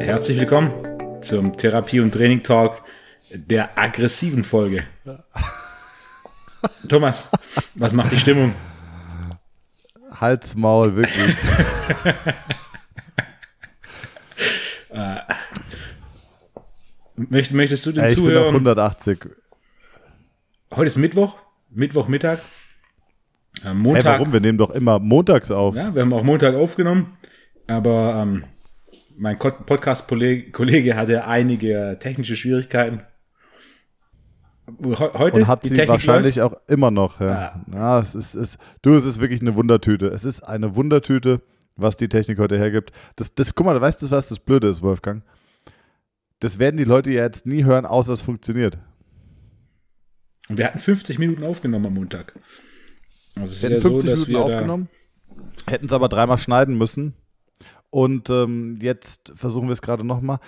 Herzlich willkommen zum Therapie- und Training-Talk der aggressiven Folge. Thomas, was macht die Stimmung? Hals, Maul, wirklich. Möcht, möchtest du den Ey, ich bin auf Zuhörern... 180. Heute ist Mittwoch, Mittwochmittag. Hey, Montag, warum? Wir nehmen doch immer montags auf. ja, wir haben auch Montag aufgenommen, aber ähm, mein Ko- Podcast-Kollege hatte einige technische Schwierigkeiten. He- Heute Und hat die sie Technik wahrscheinlich läuft. auch immer noch. Ja. ja, es ist, es, du, es ist wirklich eine Wundertüte. Es ist eine Wundertüte, was die Technik heute hergibt. Das, das, guck mal, weißt du, was das Blöde ist, Wolfgang? Das werden die Leute ja jetzt nie hören, außer es funktioniert. Und wir hatten 50 Minuten aufgenommen am Montag. Also ja hätten so, 50 dass Minuten aufgenommen, hätten es aber dreimal schneiden müssen. Und ähm, jetzt versuchen wir es gerade nochmal.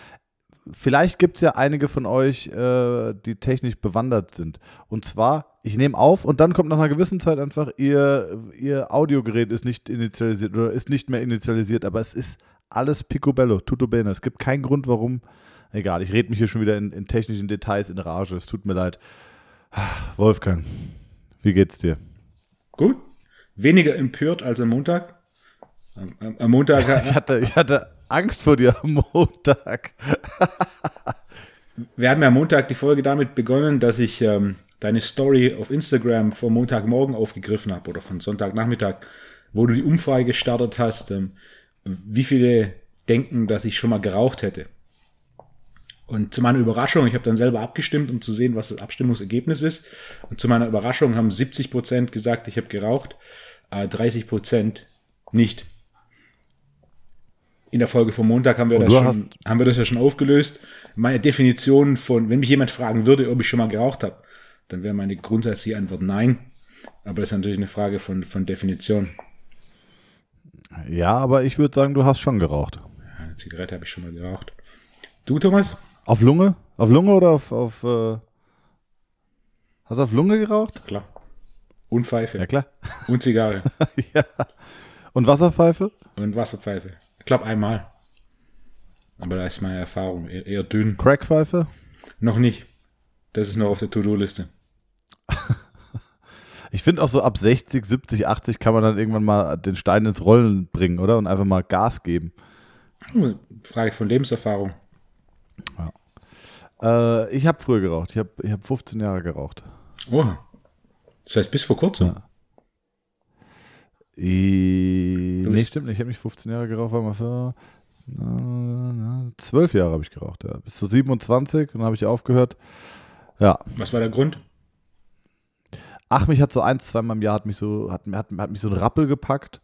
Vielleicht gibt es ja einige von euch, äh, die technisch bewandert sind. Und zwar, ich nehme auf und dann kommt nach einer gewissen Zeit einfach, ihr, ihr Audiogerät ist nicht initialisiert oder ist nicht mehr initialisiert, aber es ist alles picobello, tutto bene. Es gibt keinen Grund, warum. Egal, ich rede mich hier schon wieder in, in technischen Details in Rage. Es tut mir leid. Wolfgang, wie geht's dir? Gut, weniger empört als am Montag. Am, am- am Montag Ich hatte, ich hatte Angst vor dir am Montag. Wir haben ja am Montag die Folge damit begonnen, dass ich ähm, deine Story auf Instagram vom Montagmorgen aufgegriffen habe oder von Sonntagnachmittag, wo du die Umfrage gestartet hast, ähm, wie viele denken, dass ich schon mal geraucht hätte. Und zu meiner Überraschung, ich habe dann selber abgestimmt, um zu sehen, was das Abstimmungsergebnis ist. Und zu meiner Überraschung haben 70 Prozent gesagt, ich habe geraucht, äh, 30 Prozent nicht. In der Folge vom Montag haben wir, das schon, haben wir das ja schon aufgelöst. Meine Definition von, wenn mich jemand fragen würde, ob ich schon mal geraucht habe, dann wäre meine grundsätzliche Antwort nein. Aber das ist natürlich eine Frage von, von Definition. Ja, aber ich würde sagen, du hast schon geraucht. Eine Zigarette habe ich schon mal geraucht. Du, Thomas? Auf Lunge? Auf Lunge oder auf. auf äh hast du auf Lunge geraucht? Klar. Und Pfeife. Ja, klar. Und Zigarre. ja. Und Wasserpfeife? Und Wasserpfeife. Ich glaube einmal. Aber da ist meine Erfahrung eher, eher dünn. Crackpfeife? Noch nicht. Das ist noch auf der To-Do-Liste. Ich finde auch so ab 60, 70, 80 kann man dann irgendwann mal den Stein ins Rollen bringen, oder? Und einfach mal Gas geben. Hm, Frage von Lebenserfahrung. Äh, ich habe früher geraucht. Ich habe ich hab 15 Jahre geraucht. Oh. Das heißt, bis vor kurzem. Ja. I nee, stimmt nicht. Ich habe nicht 15 Jahre geraucht, war mal für 12 Jahre habe ich geraucht, ja. Bis zu 27 und dann habe ich aufgehört. Ja. Was war der Grund? Ach, mich hat so eins, zweimal im Jahr hat mich so, hat, hat, hat mich so ein Rappel gepackt,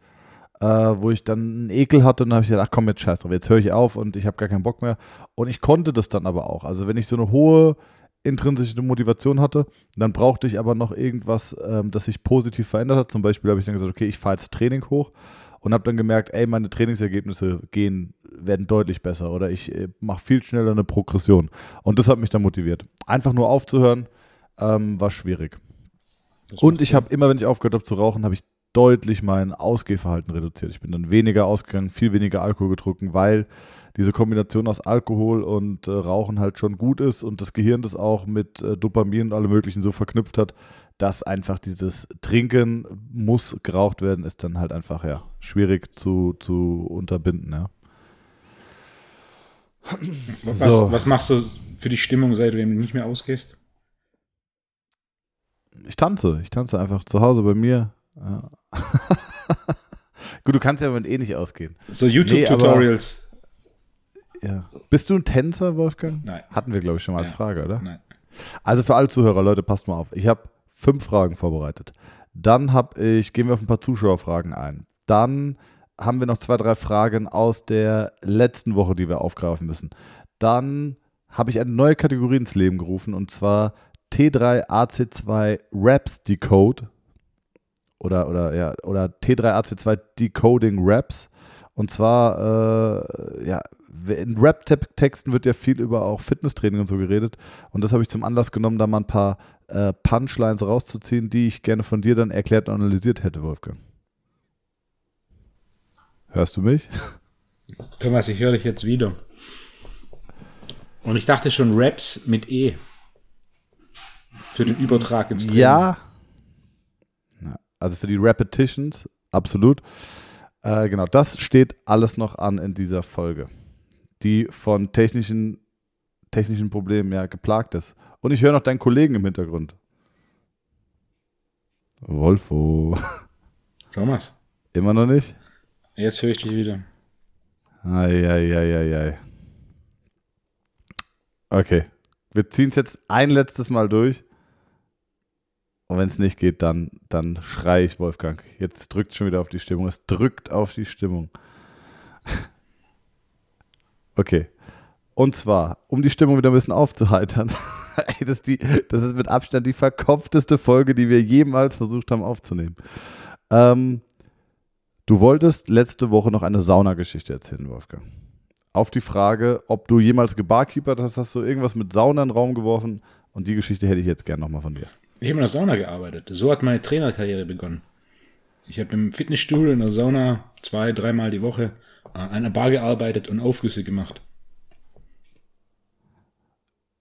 äh, wo ich dann einen Ekel hatte und dann habe ich gedacht, ach komm, jetzt scheiß drauf, jetzt höre ich auf und ich habe gar keinen Bock mehr. Und ich konnte das dann aber auch. Also wenn ich so eine hohe intrinsische Motivation hatte, dann brauchte ich aber noch irgendwas, ähm, das sich positiv verändert hat. Zum Beispiel habe ich dann gesagt, okay, ich fahre jetzt Training hoch und habe dann gemerkt, ey, meine Trainingsergebnisse gehen, werden deutlich besser oder ich äh, mache viel schneller eine Progression. Und das hat mich dann motiviert. Einfach nur aufzuhören, ähm, war schwierig. Und ich habe immer, wenn ich aufgehört habe zu rauchen, habe ich deutlich mein Ausgehverhalten reduziert. Ich bin dann weniger ausgegangen, viel weniger Alkohol getrunken, weil diese Kombination aus Alkohol und äh, Rauchen halt schon gut ist und das Gehirn das auch mit äh, Dopamin und allem möglichen so verknüpft hat, dass einfach dieses Trinken muss geraucht werden, ist dann halt einfach ja schwierig zu, zu unterbinden. Ja. Was, So. was machst du für die Stimmung, seit du nicht mehr ausgehst? Ich tanze, ich tanze einfach zu Hause bei mir. Ja. Gut, du kannst ja mit eh nicht ausgehen. So YouTube-Tutorials. Ja. Bist du ein Tänzer, Wolfgang? Nein. Hatten wir, glaube ich, schon mal als Ja. Frage, oder? Nein. Also für alle Zuhörer, Leute, passt mal auf. Ich habe fünf Fragen vorbereitet. Dann habe ich, gehen wir auf ein paar Zuschauerfragen ein. Dann haben wir noch zwei, drei Fragen aus der letzten Woche, die wir aufgreifen müssen. Dann habe ich eine neue Kategorie ins Leben gerufen und zwar T3AC2 Raps Decode oder, oder, ja, oder T3AC2 Decoding Raps. Und zwar, äh, ja, in Rap-Texten wird ja viel über auch Fitnesstraining und so geredet. Und das habe ich zum Anlass genommen, da mal ein paar äh, Punchlines rauszuziehen, die ich gerne von dir dann erklärt und analysiert hätte, Wolfgang. Hörst du mich? Thomas, ich höre dich jetzt wieder. Und ich dachte schon Raps mit E. Für den Übertrag ins Training. Ja. Also für die Repetitions, absolut. Äh, genau, das steht alles noch an in dieser Folge, die von technischen, technischen Problemen ja geplagt ist. Und ich höre noch deinen Kollegen im Hintergrund. Wolfo. Thomas, Immer noch nicht? jetzt höre ich dich wieder. Eieieiei. Okay. Wir ziehen es jetzt ein letztes Mal durch. Und wenn es nicht geht, dann, dann schrei ich Wolfgang. Jetzt drückt schon wieder auf die Stimmung. Es drückt auf die Stimmung. Okay. Und zwar, um die Stimmung wieder ein bisschen aufzuheitern. Ey, das, ist die, das ist mit Abstand die verkopfteste Folge, die wir jemals versucht haben aufzunehmen. Ähm, du wolltest letzte Woche noch eine Saunageschichte erzählen, Wolfgang. Auf die Frage, ob du jemals gebarkeepert hast, hast du irgendwas mit Sauna in den Raum geworfen. Und die Geschichte hätte ich jetzt gern nochmal von dir. Ich habe in der Sauna gearbeitet. So hat meine Trainerkarriere begonnen. Ich habe im Fitnessstudio in der Sauna zwei, dreimal die Woche an einer Bar gearbeitet und Aufgüsse gemacht.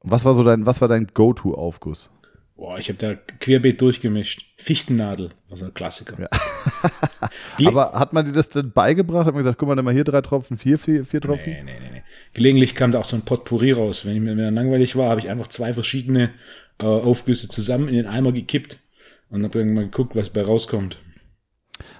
Was war so dein, was war dein Go-To-Aufguss? Boah, ich habe da querbeet durchgemischt. Fichtennadel, war so ein Klassiker. Ge- Aber hat man dir das denn beigebracht? Hat man gesagt, guck mal, nimm mal hier drei Tropfen, vier, vier, vier Tropfen? Nee, nee, nee, nee. Gelegentlich kam da auch so ein Potpourri raus. Wenn ich mir mir langweilig war, habe ich einfach zwei verschiedene äh, Aufgüsse zusammen in den Eimer gekippt und habe irgendwann mal geguckt, was bei rauskommt.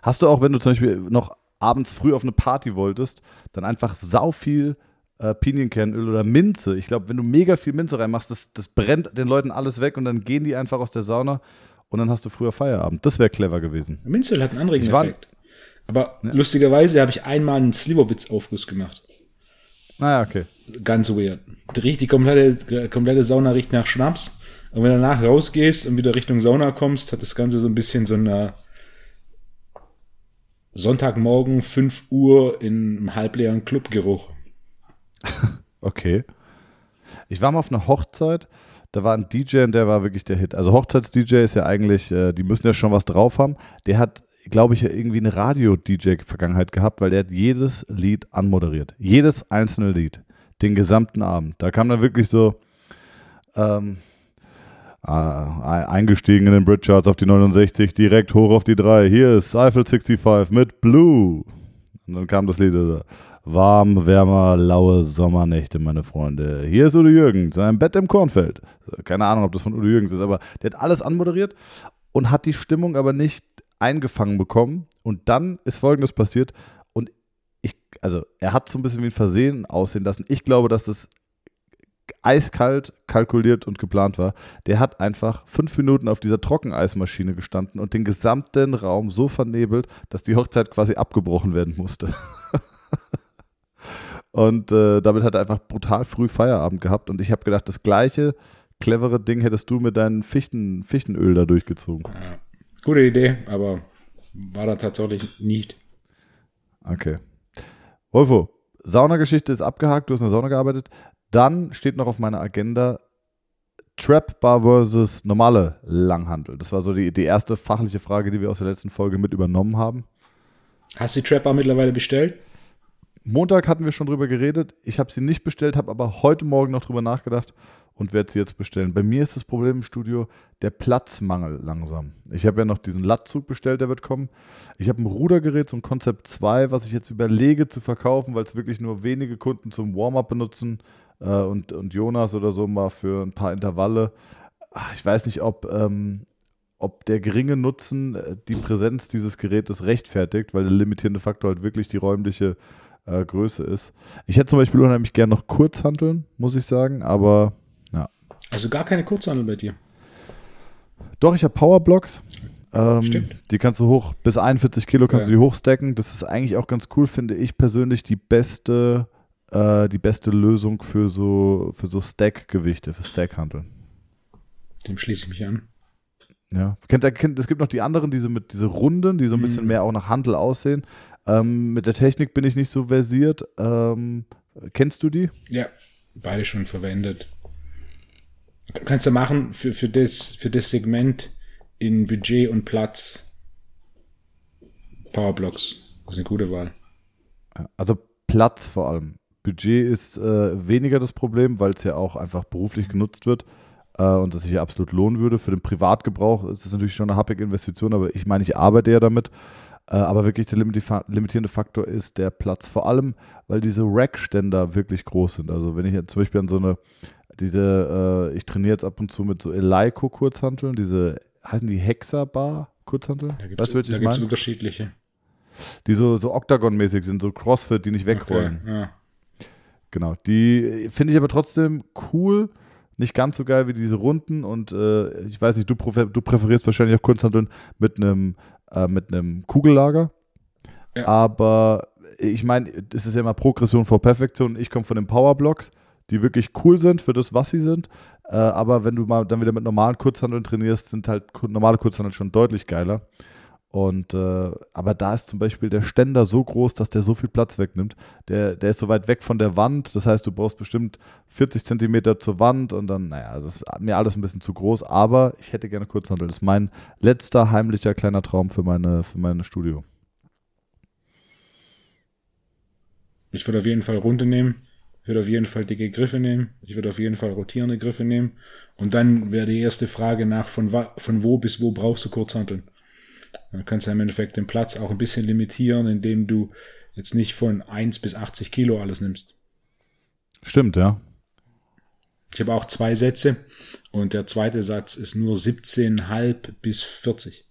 Hast du auch, wenn du zum Beispiel noch abends früh auf eine Party wolltest, dann einfach sau viel äh, Pinienkernöl oder Minze. Ich glaube, wenn du mega viel Minze reinmachst, das, das brennt den Leuten alles weg und dann gehen die einfach aus der Sauna und dann hast du früher Feierabend. Das wäre clever gewesen. Minzel hat einen war- Effekt. Aber lustigerweise habe ich einmal einen Slivovitz-Aufguss gemacht. Naja, okay. Ganz weird. Die, riecht- die komplette, komplette Sauna riecht nach Schnaps. Und wenn du danach rausgehst und wieder Richtung Sauna kommst, hat das Ganze so ein bisschen so eine Sonntagmorgen 5 Uhr in einem halbleeren Clubgeruch. Okay. Ich war mal auf einer Hochzeit, da war ein DJ und der war wirklich der Hit. Also Hochzeits-DJ ist ja eigentlich, äh, die müssen ja schon was drauf haben. Der hat, glaube ich, irgendwie eine Radio-DJ-Vergangenheit gehabt, weil der hat jedes Lied anmoderiert. Jedes einzelne Lied. Den gesamten Abend. Da kam dann wirklich so, ähm, äh, eingestiegen in den Bridgecharts auf die 69, direkt hoch auf die 3. Hier ist Eiffel 65 mit Blue. Und dann kam das Lied oder Warm, wärmer, laue Sommernächte, meine Freunde. Hier ist Udo Jürgens, sein Bett im Kornfeld. Keine Ahnung, ob das von Udo Jürgens ist, aber der hat alles anmoderiert und hat die Stimmung aber nicht eingefangen bekommen. Und dann ist Folgendes passiert. Und ich, also er hat so ein bisschen wie ein Versehen aussehen lassen. Ich glaube, dass das eiskalt kalkuliert und geplant war. Der hat einfach fünf Minuten auf dieser Trockeneismaschine gestanden und den gesamten Raum so vernebelt, dass die Hochzeit quasi abgebrochen werden musste. und äh, damit hat er einfach brutal früh Feierabend gehabt. Und ich habe gedacht, das gleiche clevere Ding hättest du mit deinem Fichten, Fichtenöl da durchgezogen. Ja. Gute Idee, aber war da tatsächlich nicht. Okay. Wolfo, Saunageschichte ist abgehakt, du hast in der Sauna gearbeitet. Dann steht noch auf meiner Agenda Trap Bar versus normale Langhandel. Das war so die, die erste fachliche Frage, die wir aus der letzten Folge mit übernommen haben. Hast du die Trapper mittlerweile bestellt? Montag hatten wir schon drüber geredet. Ich habe sie nicht bestellt, habe aber heute Morgen noch drüber nachgedacht und werde sie jetzt bestellen. Bei mir ist das Problem im Studio der Platzmangel langsam. Ich habe ja noch diesen Lattzug bestellt, der wird kommen. Ich habe ein Rudergerät, so ein Concept 2, was ich jetzt überlege zu verkaufen, weil es wirklich nur wenige Kunden zum Warm-up benutzen und, und Jonas oder so mal für ein paar Intervalle. Ach, Ich weiß nicht, ob, ähm, ob der geringe Nutzen äh, die Präsenz dieses Gerätes rechtfertigt, weil der limitierende Faktor halt wirklich die räumliche äh, Größe ist. Ich hätte zum Beispiel unheimlich gern noch Kurzhanteln, muss ich sagen, aber ja. Also gar keine Kurzhandel bei dir. Doch, ich habe Powerblocks. Ähm, Stimmt. Die kannst du hoch, bis 41 Kilo kannst Ja. du die hochstacken. Das ist eigentlich auch ganz cool, finde ich persönlich, die beste, äh, die beste Lösung für so, für so Stack-Gewichte, für Stackhanteln. Dem schließe ich mich an. Ja. Kennt, kennt, es gibt noch die anderen, diese mit diese Runden, die so ein bisschen Mhm. mehr auch nach Handel aussehen. Ähm, mit der Technik bin ich nicht so versiert. Ähm, kennst du die? Ja, beide schon verwendet. Kannst du machen für, für, das, für das Segment in Budget und Platz Powerblocks. Das ist eine gute Wahl. Also Platz vor allem. Budget ist äh, weniger das Problem, weil es ja auch einfach beruflich genutzt wird äh, und das sich ja absolut lohnen würde. Für den Privatgebrauch ist es natürlich schon eine happige Investition, aber ich meine, ich arbeite ja damit. Äh, aber wirklich der limitierende Faktor ist der Platz. Vor allem, weil diese Rackständer wirklich groß sind. Also wenn ich jetzt zum Beispiel an so eine, diese, äh, ich trainiere jetzt ab und zu mit so Eleiko-Kurzhanteln, diese, heißen die Hexabar-Kurzhanteln? Da gibt es unterschiedliche. Die so, so Octagon-mäßig sind, so Crossfit, die nicht wegrollen. Okay, ja. Genau, die finde ich aber trotzdem cool. Nicht ganz so geil wie diese Runden und äh, ich weiß nicht, du, du präferierst wahrscheinlich auch Kurzhanteln mit einem äh, mit einem Kugellager. Ja. Aber ich meine, es ist ja immer Progression vor Perfektion. Ich komme von den Powerblocks, die wirklich cool sind für das, was sie sind. Äh, aber wenn du mal dann wieder mit normalen Kurzhandeln trainierst, sind halt normale Kurzhandeln schon deutlich geiler. Und äh, aber da ist zum Beispiel der Ständer so groß, dass der so viel Platz wegnimmt. Der, der ist so weit weg von der Wand, das heißt, du brauchst bestimmt 40 Zentimeter zur Wand und dann, naja, also ist mir alles ein bisschen zu groß, aber ich hätte gerne Kurzhandel. Das ist mein letzter heimlicher kleiner Traum für meine, für meine Studio. Ich würde auf jeden Fall Runde nehmen. Ich würde auf jeden Fall dicke Griffe nehmen. Ich würde auf jeden Fall rotierende Griffe nehmen. Und dann wäre die erste Frage nach, von, von wo bis wo brauchst du Kurzhanteln? Dann kannst du im Endeffekt den Platz auch ein bisschen limitieren, indem du jetzt nicht von 1 bis 80 Kilo alles nimmst. Stimmt, ja. Ich habe auch zwei Sätze und der zweite Satz ist nur 17,5 bis 40.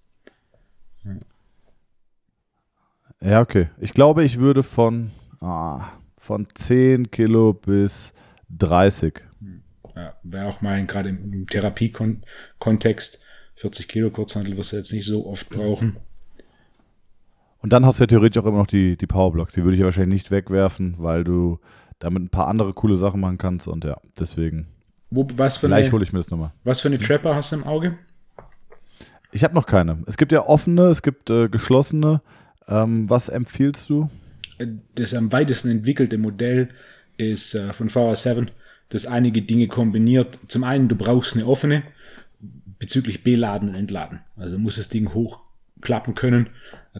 Ja. okay. Ich glaube, ich würde von, ah, von 10 Kilo bis 30. Ja, wäre auch mal gerade im Therapiekontext 40 Kilo Kurzhantel wirst du jetzt nicht so oft brauchen. Und dann hast du ja theoretisch auch immer noch die, die Powerblocks. Die würde ich ja wahrscheinlich nicht wegwerfen, weil du damit ein paar andere coole Sachen machen kannst. Und ja, deswegen. Wo, was für Vielleicht hole ich mir das nochmal. Was für eine Trapper hast du im Auge? Ich habe noch keine. Es gibt ja offene, es gibt äh, geschlossene. Ähm, was empfiehlst du? Das am weitesten entwickelte Modell ist äh, von VR7, das einige Dinge kombiniert. Zum einen, du brauchst eine offene, bezüglich B-Laden und Entladen. Also muss das Ding hochklappen können.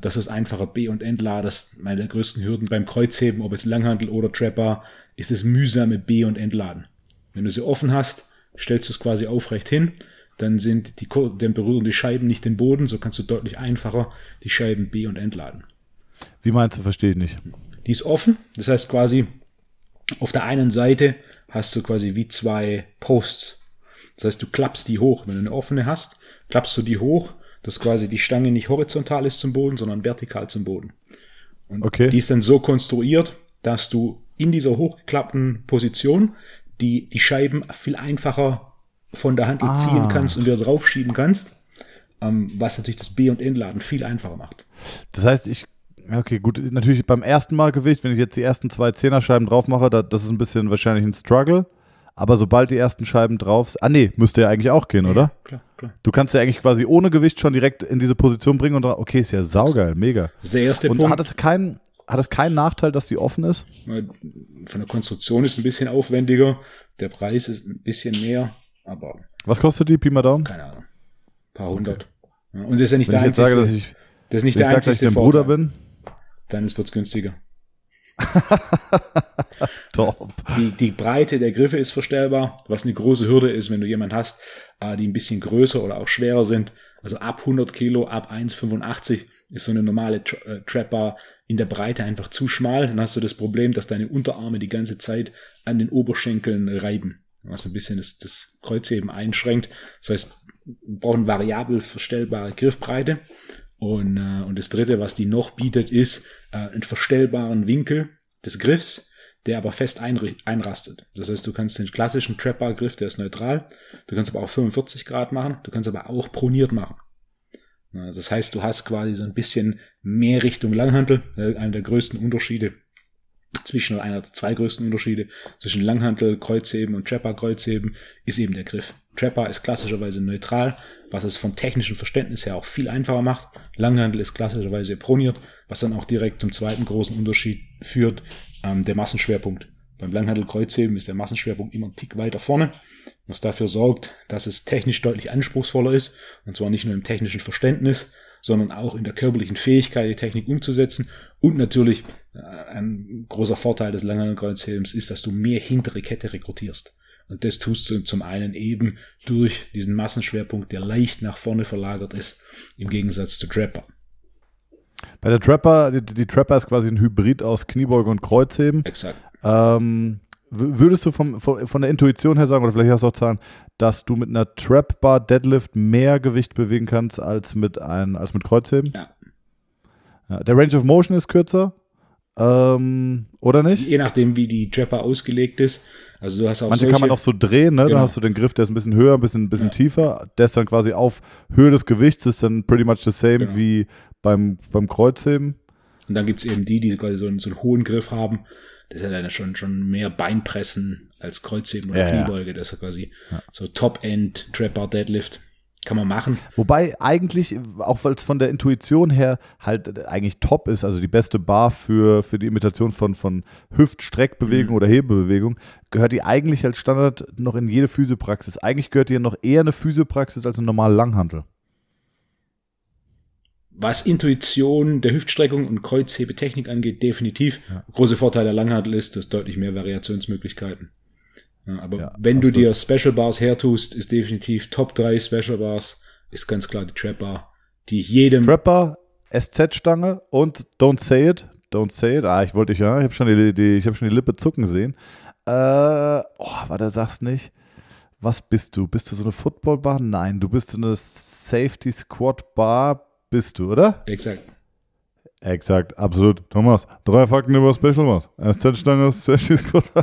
Das ist einfacher B- und Entladers. Meine der größten Hürden beim Kreuzheben, ob es Langhandel oder Trapper, ist das mühsame B- und Entladen. Wenn du sie offen hast, stellst du es quasi aufrecht hin, dann sind die, dann berühren die Scheiben nicht den Boden, so kannst du deutlich einfacher die Scheiben B- und entladen. Wie meinst du, verstehe ich nicht? Die ist offen, das heißt quasi, auf der einen Seite hast du quasi wie zwei Posts. Das heißt, du klappst die hoch. Wenn du eine offene hast, klappst du die hoch, dass quasi die Stange nicht horizontal ist zum Boden, sondern vertikal zum Boden. Und okay. die ist dann so konstruiert, dass du in dieser hochgeklappten Position die, die Scheiben viel einfacher von der Hand ah. ziehen kannst und wieder draufschieben kannst, ähm, was natürlich das B- und Entladen viel einfacher macht. Das heißt, ich Okay, gut. Natürlich beim ersten Mal Gewicht, wenn ich jetzt die ersten zwei Zehnerscheiben drauf mache, da, das ist ein bisschen wahrscheinlich ein Struggle. Aber sobald die ersten Scheiben drauf sind, ah nee, müsste ja eigentlich auch gehen, ja, oder? Klar, klar. Du kannst ja eigentlich quasi ohne Gewicht schon direkt in diese Position bringen und dann, okay, ist ja saugeil, mega. Das ist der erste und Punkt. hat es keinen, hat es keinen Nachteil, dass die offen ist? Von der Konstruktion ist es ein bisschen aufwendiger, der Preis ist ein bisschen mehr, aber. Was kostet die Pi mal Daumen? Keine Ahnung. Ein paar hundert. Okay. Und das ist ja nicht wenn der ich einzige. Sage, dass ich, das ist nicht der sage, einzige dass ich dein Bruder bin. Dann wird es günstiger. Top. Die, die Breite der Griffe ist verstellbar, was eine große Hürde ist, wenn du jemanden hast, äh, die ein bisschen größer oder auch schwerer sind. Also ab 100 Kilo, ab 1,85 ist so eine normale äh, Trapper in der Breite einfach zu schmal. Dann hast du das Problem, dass deine Unterarme die ganze Zeit an den Oberschenkeln reiben, was ein bisschen das, das Kreuzheben einschränkt. Das heißt, wir brauchen variabel verstellbare Griffbreite. Und, äh, und das dritte, was die noch bietet, ist äh, einen verstellbaren Winkel des Griffs, der aber fest einrastet. Das heißt, du kannst den klassischen Trapper-Griff, der ist neutral. Du kannst aber auch 45 Grad machen. Du kannst aber auch proniert machen. Das heißt, du hast quasi so ein bisschen mehr Richtung Langhantel. Einer der größten Unterschiede zwischen, oder einer der zwei größten Unterschiede zwischen Langhantel, Kreuzheben und Trapper Kreuzheben ist eben der Griff. Trapper ist klassischerweise neutral, was es vom technischen Verständnis her auch viel einfacher macht. Langhandel ist klassischerweise proniert, was dann auch direkt zum zweiten großen Unterschied führt, ähm, der Massenschwerpunkt. Beim Langhandel Kreuzheben ist der Massenschwerpunkt immer einen Tick weiter vorne, was dafür sorgt, dass es technisch deutlich anspruchsvoller ist, und zwar nicht nur im technischen Verständnis, sondern auch in der körperlichen Fähigkeit, die Technik umzusetzen. Und natürlich äh, ein großer Vorteil des Langhandelkreuzhelms ist, dass du mehr hintere Kette rekrutierst. Und das tust du zum einen eben durch diesen Massenschwerpunkt, der leicht nach vorne verlagert ist, im Gegensatz zu Trapper. Bei der Trapper, die, die Trapper ist quasi ein Hybrid aus Kniebeuge und Kreuzheben. Exakt. Ähm, würdest du vom, von, von der Intuition her sagen, oder vielleicht hast du auch Zahlen, dass du mit einer Trap Bar Deadlift mehr Gewicht bewegen kannst als mit, ein, als mit Kreuzheben? Ja. ja. Der Range of Motion ist kürzer. Ähm, oder nicht? Je nachdem, wie die Trapper ausgelegt ist. Also du hast auch Manche solche, kann man auch so drehen, ne? Genau. Da hast du den Griff, der ist ein bisschen höher, ein bisschen, ein bisschen Ja. tiefer. Der ist dann quasi auf Höhe des Gewichts, ist dann pretty much the same Genau. wie beim, beim Kreuzheben. Und dann gibt's eben die, die quasi so einen, so einen hohen Griff haben. Das ist ja dann schon, schon mehr Beinpressen als Kreuzheben oder Ja, ja. Kniebeuge. Das ist ja quasi so Top-End Trapper Deadlift. Kann man machen. Wobei eigentlich, auch weil es von der Intuition her halt eigentlich top ist, also die beste Bar für, für die Imitation von, von Hüftstreckbewegung oder Hebebewegung, gehört die eigentlich als Standard noch in jede Physiopraxis. Eigentlich gehört die ja noch eher eine Physiopraxis als eine normale Langhantel. Was Intuition der Hüftstreckung und Kreuzhebetechnik angeht, definitiv. Große Vorteil der Langhantel ist, du hast deutlich mehr Variationsmöglichkeiten. Ja, aber Ja, wenn du absolut. dir Special Bars hertust, ist definitiv Top 3 Special Bars, ist ganz klar die Trap Bar, die ich jedem Trapper, SZ-Stange und Don't Say It. Don't Say It. Ah, ich wollte dich ja, ich habe schon, die, die, ich hab schon die Lippe zucken sehen. Äh, oh, warte, sag's nicht. Was bist du? Bist du so eine Footballbar? Nein, du bist so eine Safety Squad Bar, bist du, oder? exakt Exakt, absolut. Thomas, drei Fakten über Special Bars. SZ-Stange, Safety Squad.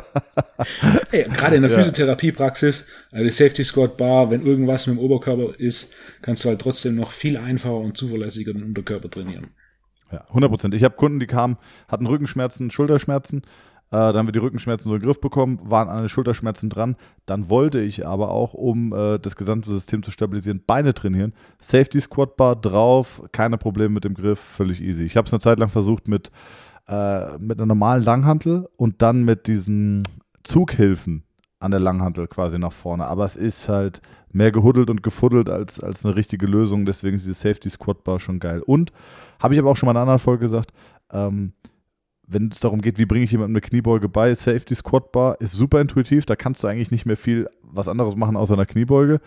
Hey, gerade in der. Physiotherapiepraxis, äh, die Safety Squad Bar, wenn irgendwas mit dem Oberkörper ist, kannst du halt trotzdem noch viel einfacher und zuverlässiger den Unterkörper trainieren. Ja, 100 Prozent. Ich habe Kunden, die kamen, hatten Rückenschmerzen, Schulterschmerzen. Äh, dann haben wir die Rückenschmerzen so in den Griff bekommen, waren an den Schulterschmerzen dran. Dann wollte ich aber auch, um äh, das gesamte System zu stabilisieren, Beine trainieren. Safety Squat Bar drauf, keine Probleme mit dem Griff, völlig easy. Ich habe es eine Zeit lang versucht mit, äh, mit einer normalen Langhantel und dann mit diesen Zughilfen an der Langhantel quasi nach vorne. Aber es ist halt mehr gehuddelt und gefuddelt als, als eine richtige Lösung. Deswegen ist diese Safety Squat Bar schon geil. Und habe ich aber auch schon mal in einer anderen Folge gesagt, ähm, wenn es darum geht, wie bringe ich jemandem eine Kniebeuge bei, Safety Squat Bar ist super intuitiv, da kannst du eigentlich nicht mehr viel was anderes machen außer einer Kniebeuge.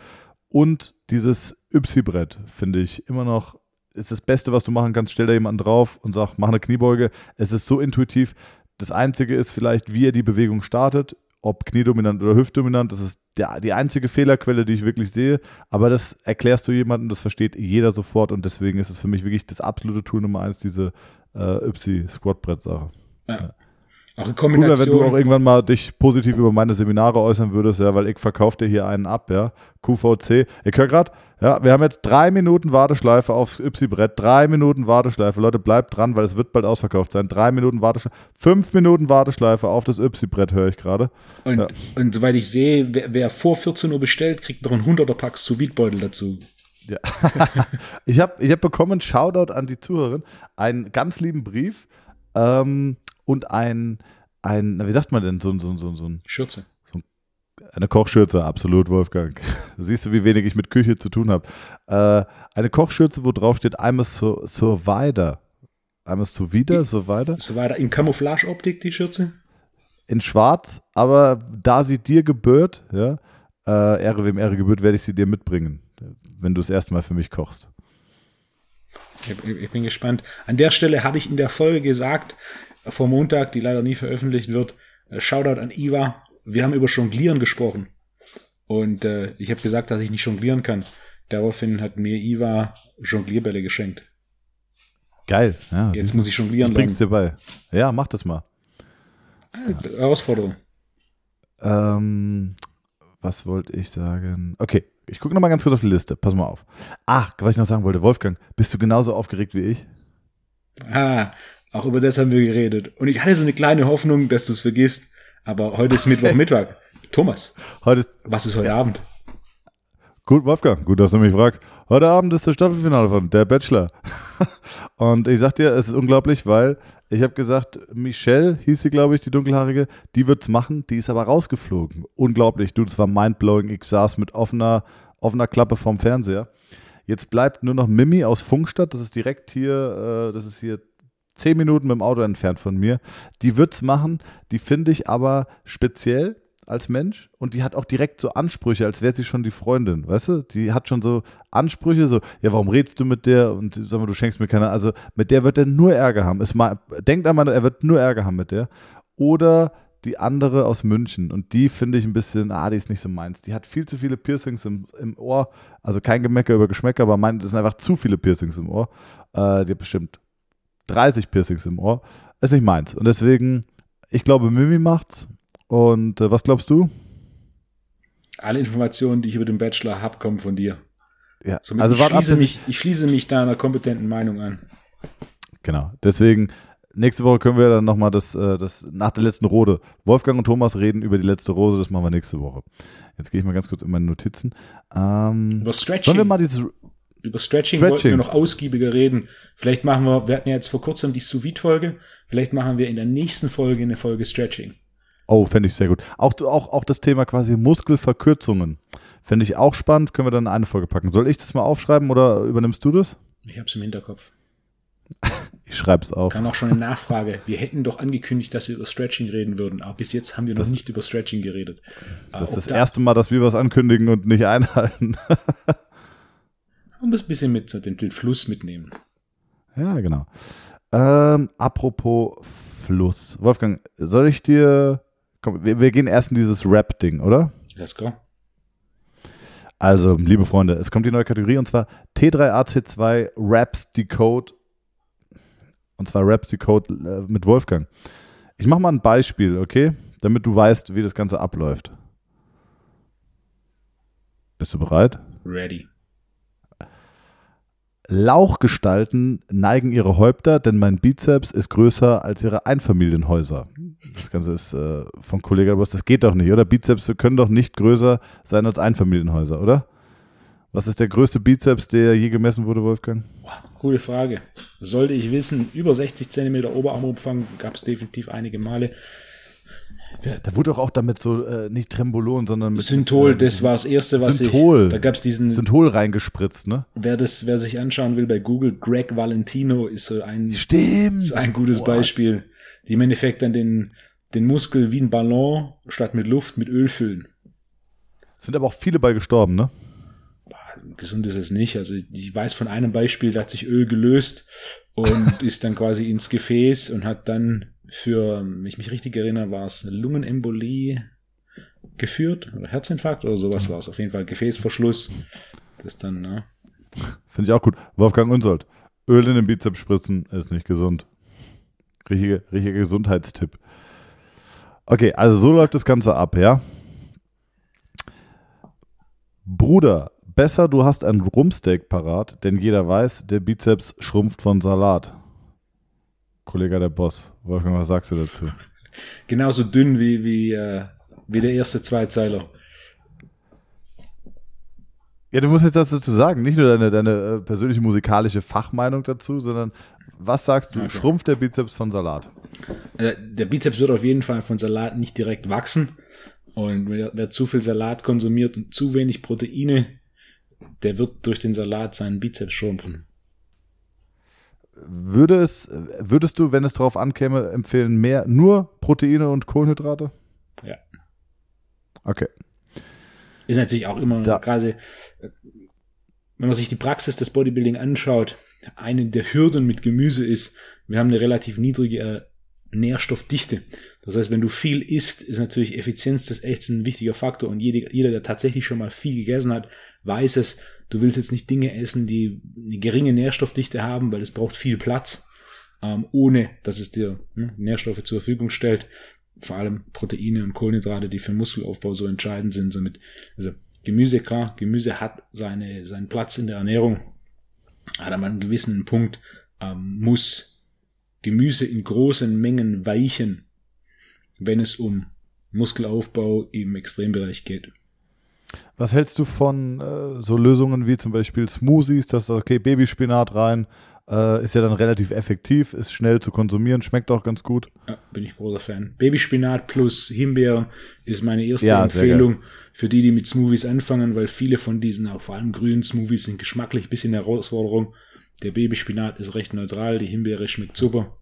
Und dieses Ypsi-Brett finde ich immer noch ist das Beste, was du machen kannst. Stell da jemanden drauf und sag, mach eine Kniebeuge. Es ist so intuitiv. Das Einzige ist vielleicht, wie er die Bewegung startet, ob kniedominant oder hüftdominant. Das ist der, die einzige Fehlerquelle, die ich wirklich sehe. Aber das erklärst du jemandem, das versteht jeder sofort und deswegen ist es für mich wirklich das absolute Tool Nummer eins, diese äh, Ypsi-Squat-Brett-Sache. Ja. Auch Cooler, wenn in du Kombination. auch irgendwann mal dich positiv über meine Seminare äußern würdest, ja, weil ich verkaufe dir hier einen ab, ja. QVC. Ich höre gerade, ja, wir haben jetzt drei Minuten Warteschleife aufs Ypsi-Brett. Drei Minuten Warteschleife. Leute, bleibt dran, weil es wird bald ausverkauft sein. Drei Minuten Warteschleife. Fünf Minuten Warteschleife auf das Ypsi-Brett, höre ich gerade. und, ja. und soweit ich sehe, wer, wer vor 14 Uhr bestellt, kriegt noch einen 100er Pack sous beutel dazu. Ja. ich habe ich hab bekommen, Shoutout an die Zuhörerin, einen ganz lieben Brief ähm, und ein, ein, wie sagt man denn, so, so, so, so ein Schürze. Eine Kochschürze, absolut, Wolfgang. Siehst du, wie wenig ich mit Küche zu tun habe. Äh, eine Kochschürze, wo drauf steht, I'm a su Survivor. I'm a Survivor, Survivor. So weiter. In Camouflage-Optik, die Schürze. In schwarz, aber da sie dir gebührt, ja, äh, Ehre wem Ehre gebührt, werde ich sie dir mitbringen, wenn du das erste Mal für mich kochst. Ich, bin gespannt. An der Stelle habe ich in der Folge gesagt, vor Montag, die leider nie veröffentlicht wird, äh, Shoutout an Iva. Wir haben über Jonglieren gesprochen. Und äh, ich habe gesagt, dass ich nicht jonglieren kann. Daraufhin hat mir Iva Jonglierbälle geschenkt. Geil. Ja, Jetzt muss ich jonglieren lernen. dir bei. Ja, mach das mal. Herausforderung. Ähm, was wollte ich sagen? Okay, ich gucke nochmal ganz kurz auf die Liste. Pass mal auf. Ach, was ich noch sagen wollte, Wolfgang, bist du genauso aufgeregt wie ich? Ah, auch über das haben wir geredet. Und ich hatte so eine kleine Hoffnung, dass du es vergisst. Aber heute ist Mittwoch, Mittag. Thomas, Heute ist was ist heute Abend? Gut, Wolfgang, gut, dass du mich fragst. Heute Abend ist das Staffelfinale von Der Bachelor. Und ich sag dir, es ist unglaublich, weil ich habe gesagt, Michelle hieß sie, glaube ich, die dunkelhaarige, die wird's machen, die ist aber rausgeflogen. Unglaublich, du, das war mindblowing. Ich saß mit offener, offener Klappe vorm Fernseher. Jetzt bleibt nur noch Mimi aus Funkstadt. Das ist direkt hier, äh, das ist hier zehn Minuten mit dem Auto entfernt von mir. Die wird's machen. Die finde ich aber speziell als Mensch und die hat auch direkt so Ansprüche, als wäre sie schon die Freundin, weißt du? Die hat schon so Ansprüche, so, ja, warum redest du mit der und sag mal, du schenkst mir keine, also mit der wird er nur Ärger haben. Es mal, denkt einmal, er wird nur Ärger haben mit der. Oder die andere aus München und die finde ich ein bisschen, ah, die ist nicht so meins. Die hat viel zu viele Piercings im, im Ohr, also kein Gemecker über Geschmäcker, aber mein, das sind einfach zu viele Piercings im Ohr. Äh, die hat bestimmt 30 Piercings im Ohr. Ist nicht meins. Und deswegen, ich glaube, Mimi macht's. Und äh, was glaubst du? Alle Informationen, die ich über den Bachelor habe, kommen von dir. Ja, Somit also ich, ab, schließe bis mich, ich schließe mich deiner kompetenten Meinung an. Genau. Deswegen, nächste Woche können wir dann nochmal das, äh, das nach der letzten Rode. Wolfgang und Thomas reden über die letzte Rose, das machen wir nächste Woche. Jetzt gehe ich mal ganz kurz in meine Notizen. Ähm, Über Stretching. sollen wir mal dieses. Über Stretching, Stretching. wollten wir noch ausgiebiger reden. Vielleicht machen wir, wir hatten ja jetzt vor kurzem die sous folge vielleicht machen wir in der nächsten Folge eine Folge Stretching. Oh, fände ich sehr gut. Auch, auch, auch das Thema quasi Muskelverkürzungen. Fände ich auch spannend. Können wir dann in eine Folge packen. Soll ich das mal aufschreiben oder übernimmst du das? Ich habe es im Hinterkopf. Ich schreibe es auf. Kam auch schon eine Nachfrage. Wir hätten doch angekündigt, dass wir über Stretching reden würden, aber bis jetzt haben wir noch nicht über Stretching geredet. Das Äh, ist das da- erste Mal, dass wir was ankündigen und nicht einhalten. Man muss ein bisschen mit den, den Fluss mitnehmen. ja, genau. Ähm, apropos Fluss. Wolfgang, soll ich dir. Komm, wir, wir gehen erst in dieses Rap-Ding, oder? Let's go. Also, liebe Freunde, es kommt die neue Kategorie und zwar T3AC2 Raps Decode. Und zwar Raps Decode äh, mit Wolfgang. Ich mache mal ein Beispiel, okay? Damit du weißt, wie das Ganze abläuft. Bist du bereit? Ready. Lauchgestalten neigen ihre Häupter, denn mein Bizeps ist größer als ihre Einfamilienhäuser. Das Ganze ist äh, von Kollege Boss, das geht doch nicht, oder? Bizeps können doch nicht größer sein als Einfamilienhäuser, oder? Was ist der größte Bizeps, der je gemessen wurde, Wolfgang? Gute Frage. Sollte ich wissen, über 60 Zentimeter Oberarmumfang gab es definitiv einige Male. Da wurde doch auch damit so, äh, nicht Trembolon, sondern mit Synthol, das war das erste, was Synthol. ich. Da gab es diesen, Synthol reingespritzt, ne? wer das, wer sich anschauen will bei Google, Greg Valentino ist so ein, Stimmt. ist ein gutes Beispiel, die im Endeffekt dann den, den Muskel wie ein Ballon statt mit Luft mit Öl füllen. Sind aber auch viele bei gestorben, ne? gesund ist es nicht. Also ich weiß von einem Beispiel, da hat sich Öl gelöst und ist dann quasi ins Gefäß und hat dann für, wenn ich mich richtig erinnere, war es Lungenembolie geführt oder Herzinfarkt oder sowas war es. Auf jeden Fall Gefäßverschluss. Das dann, ne? Finde ich auch gut. Wolfgang Unsold. Öl in den Bizeps spritzen ist nicht gesund. Richtige, richtiger Gesundheitstipp. Okay, also so läuft das Ganze ab, ja? Bruder, besser du hast ein Rumsteak parat, denn jeder weiß, der Bizeps schrumpft von Salat. Kollege der Boss. Wolfgang, was sagst du dazu? Genauso dünn wie, wie, äh, wie der erste Zweizeiler. Ja, du musst jetzt das dazu sagen. Nicht nur deine, deine äh, persönliche musikalische Fachmeinung dazu, sondern was sagst du? Okay. Schrumpft der Bizeps von Salat? Äh, der Bizeps wird auf jeden Fall von Salat nicht direkt wachsen. Und wer, wer zu viel Salat konsumiert und zu wenig Proteine, der wird durch den Salat seinen Bizeps schrumpfen. Würde es, würdest du, wenn es darauf ankäme, empfehlen, mehr nur Proteine und Kohlenhydrate? Ja. Okay. Ist natürlich auch immer Da- gerade, äh, wenn man sich die Praxis des Bodybuilding anschaut, eine der Hürden mit Gemüse ist, wir haben eine relativ niedrige äh, Nährstoffdichte. Das heißt, wenn du viel isst, ist natürlich Effizienz das echt ein wichtiger Faktor und jeder, jeder, der tatsächlich schon mal viel gegessen hat, weiß es, du willst jetzt nicht Dinge essen, die eine geringe Nährstoffdichte haben, weil es braucht viel Platz, ähm, ohne dass es dir ne, Nährstoffe zur Verfügung stellt. Vor allem Proteine und Kohlenhydrate, die für Muskelaufbau so entscheidend sind. Somit, also Gemüse, klar, Gemüse hat seine, seinen Platz in der Ernährung, aber einen gewissen Punkt, ähm, muss Gemüse in großen Mengen weichen, wenn es um Muskelaufbau im Extrembereich geht. Was hältst du von äh, so Lösungen wie zum Beispiel Smoothies, dass okay, Babyspinat rein, Äh, ist ja dann relativ effektiv, ist schnell zu konsumieren, schmeckt auch ganz gut. Ja, bin ich großer Fan. Babyspinat plus Himbeeren ist meine erste ja, Empfehlung für die, die mit Smoothies anfangen, weil viele von diesen, auch vor allem grünen Smoothies, sind geschmacklich ein bisschen Herausforderung. Der Babyspinat ist recht neutral, die Himbeere schmeckt super.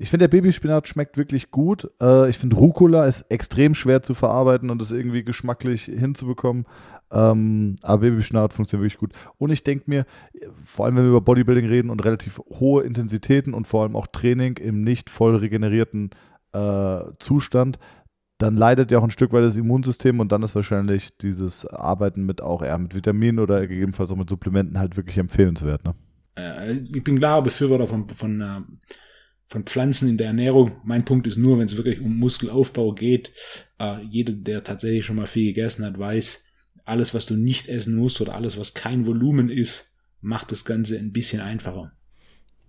Ich finde, der Babyspinat schmeckt wirklich gut. Äh, ich finde, Rucola ist extrem schwer zu verarbeiten und es irgendwie geschmacklich hinzubekommen. Ähm, aber Babyspinat funktioniert wirklich gut. Und ich denke mir, vor allem wenn wir über Bodybuilding reden und relativ hohe Intensitäten und vor allem auch Training im nicht voll regenerierten äh, Zustand, dann leidet ja auch ein Stück weit das Immunsystem und dann ist wahrscheinlich dieses Arbeiten mit auch eher mit Vitaminen oder gegebenenfalls auch mit Supplementen halt wirklich empfehlenswert. Ne? Äh, ich bin klarer Befürworter von, von äh, von Pflanzen in der Ernährung. Mein Punkt ist nur, wenn es wirklich um Muskelaufbau geht, äh, jeder, der tatsächlich schon mal viel gegessen hat, weiß, alles, was du nicht essen musst oder alles, was kein Volumen ist, macht das Ganze ein bisschen einfacher.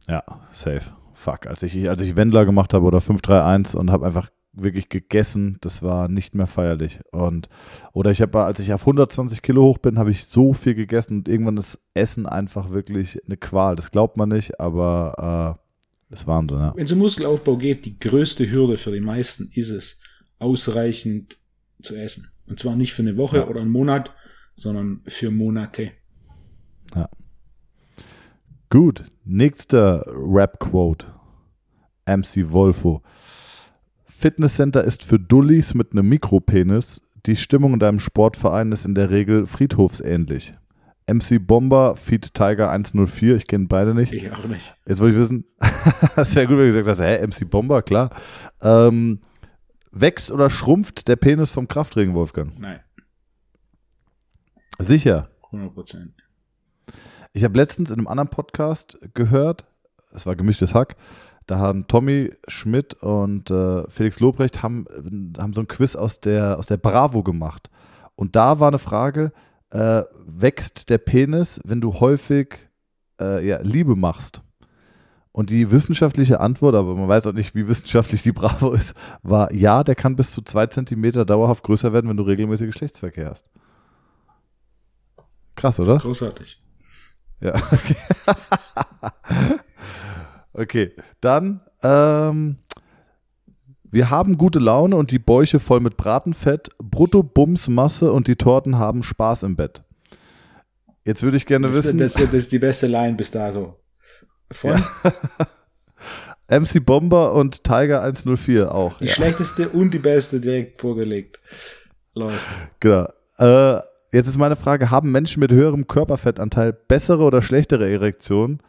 Ja, safe. Fuck. Als ich, als ich Wendler gemacht habe oder 531 und habe einfach wirklich gegessen, das war nicht mehr feierlich. Und oder ich habe, als ich auf 120 Kilo hoch bin, habe ich so viel gegessen und irgendwann ist Essen einfach wirklich eine Qual. Das glaubt man nicht, aber äh, das ist Wahnsinn, ja. Wenn es um Muskelaufbau geht, die größte Hürde für die meisten ist es, ausreichend zu essen. Und zwar nicht für eine Woche ja. oder einen Monat, sondern für Monate. Ja. Gut, nächster Rap-Quote. MC Wolfo. Fitnesscenter ist für Dullis mit einem Mikropenis. Die Stimmung in deinem Sportverein ist in der Regel friedhofsähnlich. MC Bomber, Feed Tiger 104, ich kenne beide nicht. Ich auch nicht. Jetzt wollte ich wissen, das wäre gut, wenn du gesagt hast, hä, MC Bomber, klar. Ähm, wächst oder schrumpft der Penis vom Krafttraining, Wolfgang? Nein. Sicher? 100 Prozent. Ich habe letztens in einem anderen Podcast gehört, es war gemischtes Hack, da haben Tommy Schmidt und äh, Felix Lobrecht haben, haben so ein Quiz aus der, aus der Bravo gemacht. Und da war eine Frage, äh, wächst der Penis, wenn du häufig äh, ja, Liebe machst? Und die wissenschaftliche Antwort, aber man weiß auch nicht, wie wissenschaftlich die Bravo ist, war ja, der kann bis zu zwei Zentimeter dauerhaft größer werden, wenn du regelmäßig Geschlechtsverkehr hast. Krass, oder? Großartig. Ja. Okay, okay. dann ähm, wir haben gute Laune und die Bäuche voll mit Bratenfett, Brutto-Bums-Masse und die Torten haben Spaß im Bett. Jetzt würde ich gerne das, wissen. Das, das, ist die beste Line bis dato. Von? Ja. MC Bomber und Tiger 104 auch. Die ja. schlechteste und die beste direkt vorgelegt. Läuft. Genau. Äh, jetzt ist meine Frage: Haben Menschen mit höherem Körperfettanteil bessere oder schlechtere Erektionen?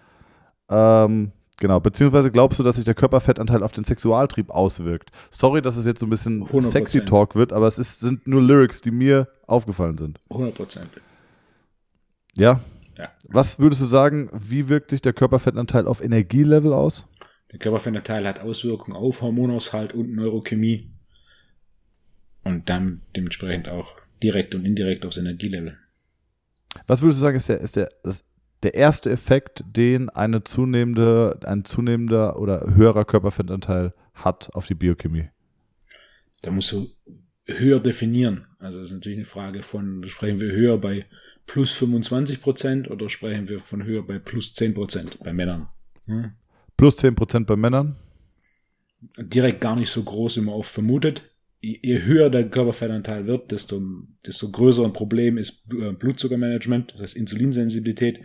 Ähm, Genau, beziehungsweise glaubst du, dass sich der Körperfettanteil auf den Sexualtrieb auswirkt? Sorry, dass es jetzt so ein bisschen 100%. sexy Talk wird, aber es ist, sind nur Lyrics, die mir aufgefallen sind. 100 Prozent. Ja? Ja. Was würdest du sagen, wie wirkt sich der Körperfettanteil auf Energielevel aus? Der Körperfettanteil hat Auswirkungen auf Hormonaushalt und Neurochemie und dann dementsprechend auch direkt und indirekt aufs Energielevel. Was würdest du sagen, ist der, ist der, das der erste Effekt, den eine zunehmende, ein zunehmender oder höherer Körperfettanteil hat auf die Biochemie? Da musst du höher definieren. Also das ist natürlich eine Frage von, sprechen wir höher bei plus 25 Prozent oder sprechen wir von höher bei plus 10 Prozent bei Männern? Hm? Plus 10 Prozent bei Männern? Direkt gar nicht so groß immer oft vermutet. Je höher der Körperfettanteil wird, desto, desto größer ein Problem ist äh, Blutzuckermanagement, das heißt Insulinsensibilität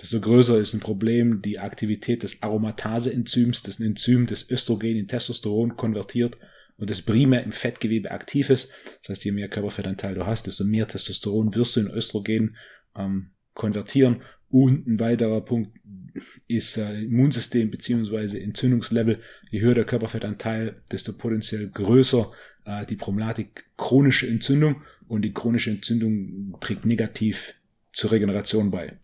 desto größer ist ein Problem die Aktivität des Aromatase-Enzyms, das ein Enzym das Östrogen in Testosteron konvertiert und das primär im Fettgewebe aktiv ist. Das heißt, je mehr Körperfettanteil du hast, desto mehr Testosteron wirst du in Östrogen ähm, konvertieren. Und ein weiterer Punkt ist äh, Immunsystem beziehungsweise Entzündungslevel. Je höher der Körperfettanteil, desto potenziell größer äh, die Problematik chronische Entzündung. Und die chronische Entzündung trägt negativ zur Regeneration bei.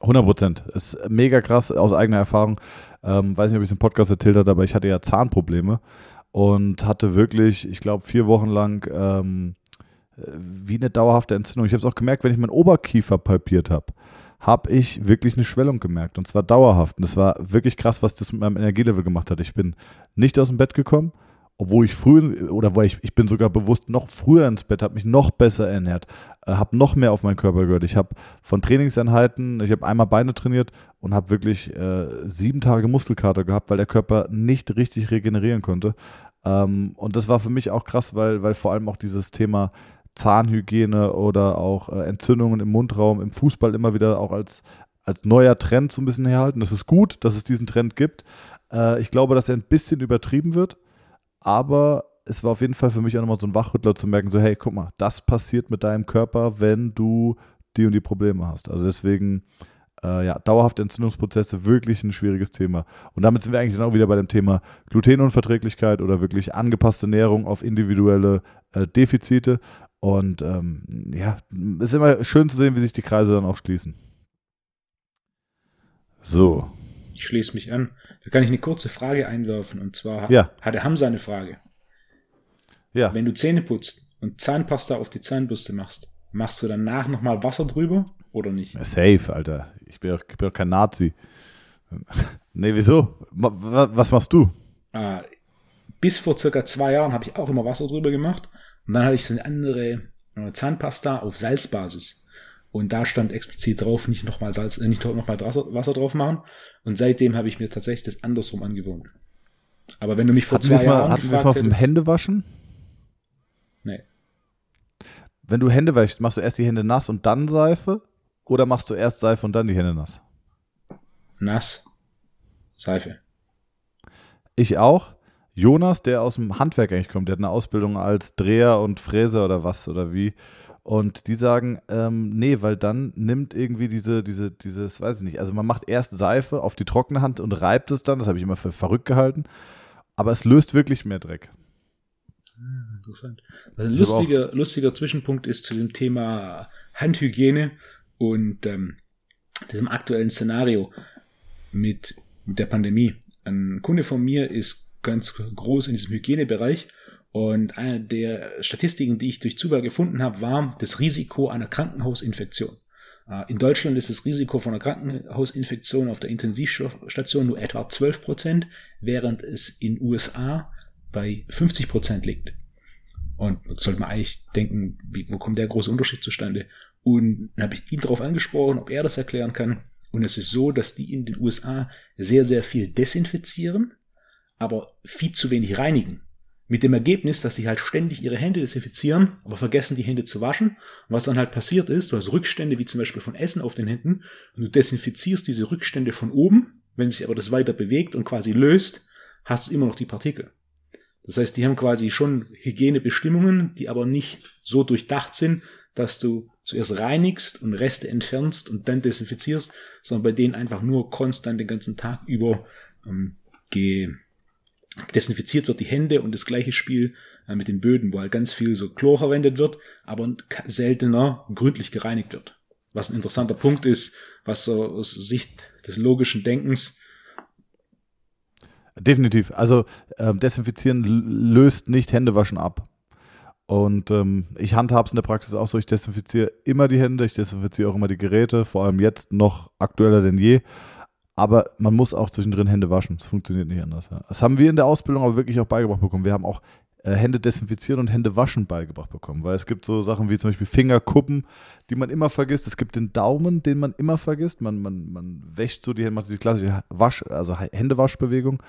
100 Prozent. Ist mega krass aus eigener Erfahrung. Ähm, weiß nicht, ob ich es im Podcast erzählt habe, aber ich hatte ja Zahnprobleme und hatte wirklich, ich glaube, vier Wochen lang ähm, wie eine dauerhafte Entzündung. Ich habe es auch gemerkt, wenn ich meinen Oberkiefer palpiert habe, habe ich wirklich eine Schwellung gemerkt und zwar dauerhaft. Und das war wirklich krass, was das mit meinem Energielevel gemacht hat. Ich bin nicht aus dem Bett gekommen obwohl ich früh oder weil ich, ich bin sogar bewusst noch früher ins Bett, habe mich noch besser ernährt, äh, habe noch mehr auf meinen Körper gehört. Ich habe von Trainingseinheiten, ich habe einmal Beine trainiert und habe wirklich äh, sieben Tage Muskelkater gehabt, weil der Körper nicht richtig regenerieren konnte. Ähm, und das war für mich auch krass, weil, weil vor allem auch dieses Thema Zahnhygiene oder auch äh, Entzündungen im Mundraum im Fußball immer wieder auch als, als neuer Trend so ein bisschen herhalten. Das ist gut, dass es diesen Trend gibt. Äh, ich glaube, dass er ein bisschen übertrieben wird aber es war auf jeden Fall für mich auch nochmal so ein Wachrüttler zu merken, so hey, guck mal, das passiert mit deinem Körper, wenn du die und die Probleme hast. Also deswegen, äh, ja, dauerhafte Entzündungsprozesse, wirklich ein schwieriges Thema. Und damit sind wir eigentlich dann auch wieder bei dem Thema Glutenunverträglichkeit oder wirklich angepasste Ernährung auf individuelle äh, Defizite. Und ähm, ja, ist immer schön zu sehen, wie sich die Kreise dann auch schließen. So, ich schließe mich an. Da kann ich eine kurze Frage einwerfen. Und zwar ja. hatte Hamza eine Frage. Ja. Wenn du Zähne putzt und Zahnpasta auf die Zahnbürste machst, machst du danach nochmal Wasser drüber oder nicht? Safe, Alter. Ich bin auch kein Nazi. nee, wieso? Was machst du? Ah, bis vor circa zwei Jahren habe ich auch immer Wasser drüber gemacht. Und dann hatte ich so eine andere äh, Zahnpasta auf Salzbasis. Und da stand explizit drauf, nicht nochmal Salz, äh, nicht nochmal Wasser, drauf machen. Und seitdem habe ich mir tatsächlich das andersrum angewohnt. Aber wenn du mich vor hatten zwei Jahren mal, Hatten wir es mal auf dem Händewaschen? Nee. Wenn du Hände wäschst, machst du erst die Hände nass und dann Seife? Oder machst du erst Seife und dann die Hände nass? Nass. Seife. Ich auch. Jonas, der aus dem Handwerk eigentlich kommt, der hat eine Ausbildung als Dreher und Fräser oder was oder wie. Und die sagen, ähm, nee, weil dann nimmt irgendwie diese, diese, dieses, weiß ich nicht, also man macht erst Seife auf die trockene Hand und reibt es dann, das habe ich immer für verrückt gehalten, aber es löst wirklich mehr Dreck. Ah, interessant. Also ein lustiger, lustiger Zwischenpunkt ist zu dem Thema Handhygiene und ähm, diesem aktuellen Szenario mit der Pandemie. Ein Kunde von mir ist ganz groß in diesem Hygienebereich und eine der Statistiken, die ich durch Zufall gefunden habe, war das Risiko einer Krankenhausinfektion. Äh, in Deutschland ist das Risiko von einer Krankenhausinfektion auf der Intensivstation nur etwa 12 Prozent, während es in USA bei 50 Prozent liegt. Und sollte man eigentlich denken, wie, wo kommt der große Unterschied zustande? Und dann habe ich ihn darauf angesprochen, ob er das erklären kann. Und es ist so, dass die in den USA sehr, sehr viel desinfizieren, aber viel zu wenig reinigen. Mit dem Ergebnis, dass sie halt ständig ihre Hände desinfizieren, aber vergessen die Hände zu waschen. Und was dann halt passiert ist, du hast Rückstände wie zum Beispiel von Essen auf den Händen und du desinfizierst diese Rückstände von oben. Wenn sich aber das weiter bewegt und quasi löst, hast du immer noch die Partikel. Das heißt, die haben quasi schon Hygienebestimmungen, die aber nicht so durchdacht sind, dass du zuerst reinigst und Reste entfernst und dann desinfizierst, sondern bei denen einfach nur konstant den ganzen Tag über ähm, ge desinfiziert wird die Hände und das gleiche Spiel äh, mit den Böden, wo halt ganz viel so Chlor verwendet wird, aber seltener gründlich gereinigt wird. Was ein interessanter Punkt ist, was so aus Sicht des logischen Denkens Definitiv. Also äh, Desinfizieren löst nicht Händewaschen ab. Und ähm, ich handhabe es in der Praxis auch so, ich desinfiziere immer die Hände, ich desinfiziere auch immer die Geräte, vor allem jetzt noch aktueller denn je. Aber man muss auch zwischendrin Hände waschen. Das funktioniert nicht anders. Ja. Das haben wir in der Ausbildung aber wirklich auch beigebracht bekommen. Wir haben auch äh, Hände desinfizieren und Hände waschen beigebracht bekommen. Weil es gibt so Sachen wie zum Beispiel Fingerkuppen, die man immer vergisst. Es gibt den Daumen, den man immer vergisst. Man, man, man wäscht so die Hände, macht die klassische Wasch, also Händewaschbewegung.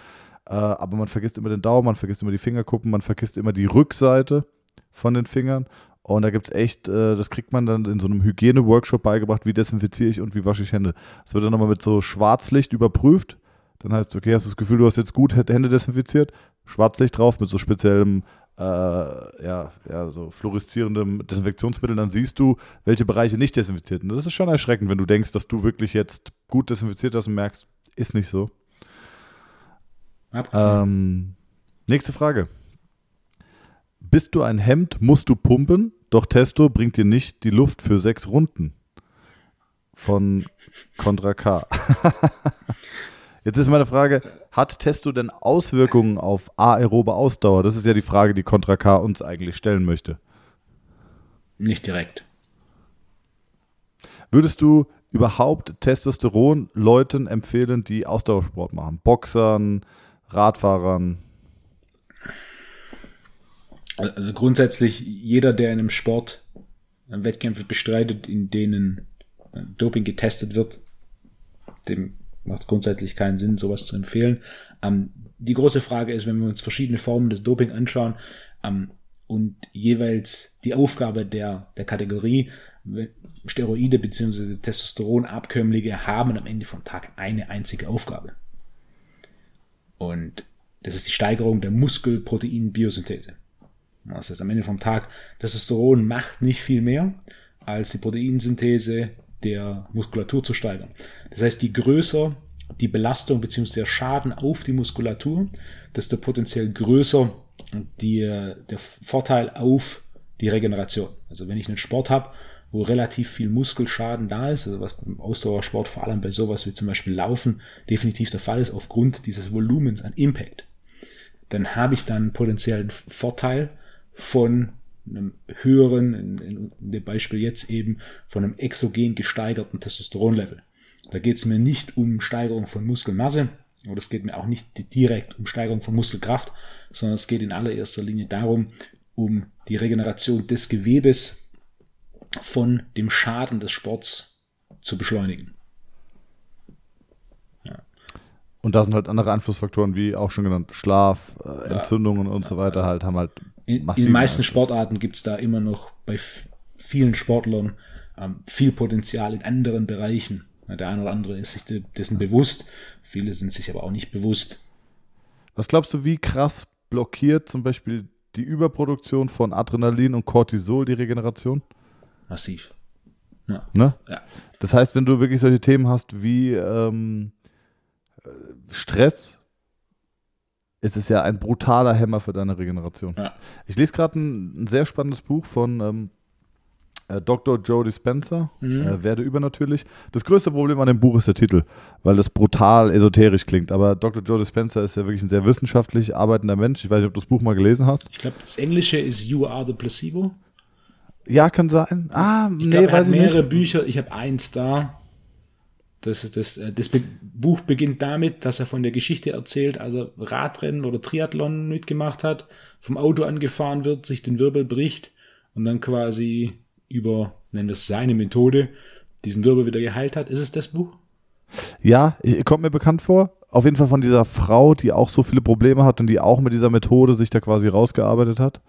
Äh, aber man vergisst immer den Daumen, man vergisst immer die Fingerkuppen, man vergisst immer die Rückseite von den Fingern. Und da gibt es echt, äh, das kriegt man dann in so einem Hygiene-Workshop beigebracht, wie desinfiziere ich und wie wasche ich Hände. Das wird dann nochmal mit so Schwarzlicht überprüft. Dann heißt es, okay, hast du das Gefühl, du hast jetzt gut Hände desinfiziert? Schwarzlicht drauf mit so speziellem, äh, ja, ja, so fluoreszierendem Desinfektionsmittel. Dann siehst du, welche Bereiche nicht desinfiziert sind. Das ist schon erschreckend, wenn du denkst, dass du wirklich jetzt gut desinfiziert hast und merkst, ist nicht so. Ähm, nächste Frage. Bist du ein Hemd, musst du pumpen, doch Testo bringt dir nicht die Luft für sechs Runden. Von Contra K. Jetzt ist meine Frage, hat Testo denn Auswirkungen auf aerobe Ausdauer? Das ist ja die Frage, die Contra K uns eigentlich stellen möchte. Nicht direkt. Würdest du überhaupt Testosteron Leuten empfehlen, die Ausdauersport machen? Boxern, Radfahrern? Also grundsätzlich jeder, der in einem Sport Wettkämpfe bestreitet, in denen Doping getestet wird, dem macht es grundsätzlich keinen Sinn, sowas zu empfehlen. Ähm, die große Frage ist, wenn wir uns verschiedene Formen des Doping anschauen ähm, und jeweils die Aufgabe der, der Kategorie, Steroide bzw. Testosteronabkömmlinge haben am Ende vom Tag eine einzige Aufgabe. Und das ist die Steigerung der Muskelproteinbiosynthese. Das heißt, am Ende vom Tag, Testosteron macht nicht viel mehr, als die Proteinsynthese der Muskulatur zu steigern. Das heißt, je größer die Belastung bzw. der Schaden auf die Muskulatur, desto potenziell größer die, der Vorteil auf die Regeneration. Also wenn ich einen Sport habe, wo relativ viel Muskelschaden da ist, also was beim Ausdauersport vor allem bei sowas wie zum Beispiel Laufen definitiv der Fall ist, aufgrund dieses Volumens an Impact, dann habe ich dann potenziellen Vorteil von einem höheren, in, in dem Beispiel jetzt eben von einem exogen gesteigerten Testosteronlevel. Da geht es mir nicht um Steigerung von Muskelmasse oder es geht mir auch nicht direkt um Steigerung von Muskelkraft, sondern es geht in allererster Linie darum, um die Regeneration des Gewebes von dem Schaden des Sports zu beschleunigen. Und da sind halt andere Einflussfaktoren, wie auch schon genannt, Schlaf, äh, Entzündungen ja, und so weiter, also halt haben halt in, in den meisten. Sportarten gibt es da immer noch bei vielen Sportlern ähm, viel Potenzial in anderen Bereichen. Der eine oder andere ist sich dessen bewusst, viele sind sich aber auch nicht bewusst. Was glaubst du, wie krass blockiert zum Beispiel die Überproduktion von Adrenalin und Cortisol die Regeneration? Massiv. Ja. Ne? ja. Das heißt, wenn du wirklich solche Themen hast wie ähm, Stress, ist es ja ein brutaler Hämmer für deine Regeneration. Ja. Ich lese gerade ein, ein, sehr spannendes Buch von ähm, äh, Dr. Joe Dispenza, mhm. äh, Werde übernatürlich. Das größte Problem an dem Buch ist der Titel, weil das brutal esoterisch klingt. Aber Dr. Joe Dispenza ist ja wirklich ein sehr wissenschaftlich arbeitender Mensch. Ich weiß nicht, ob du das Buch mal gelesen hast. Ich glaube, das Englische ist You Are the Placebo. Ja, kann sein. Ah, ich nee, glaub, weiß ich mehrere nicht. Bücher. Ich habe eins da. Das, das, äh, das Buch beginnt damit, dass er von der Geschichte erzählt, als er Radrennen oder Triathlon mitgemacht hat, vom Auto angefahren wird, sich den Wirbel bricht und dann quasi über, nennen wir es seine Methode, diesen Wirbel wieder geheilt hat. Ist es das Buch? Ja, ich, kommt mir bekannt vor. Auf jeden Fall von dieser Frau, die auch so viele Probleme hat und die auch mit dieser Methode sich da quasi rausgearbeitet hat.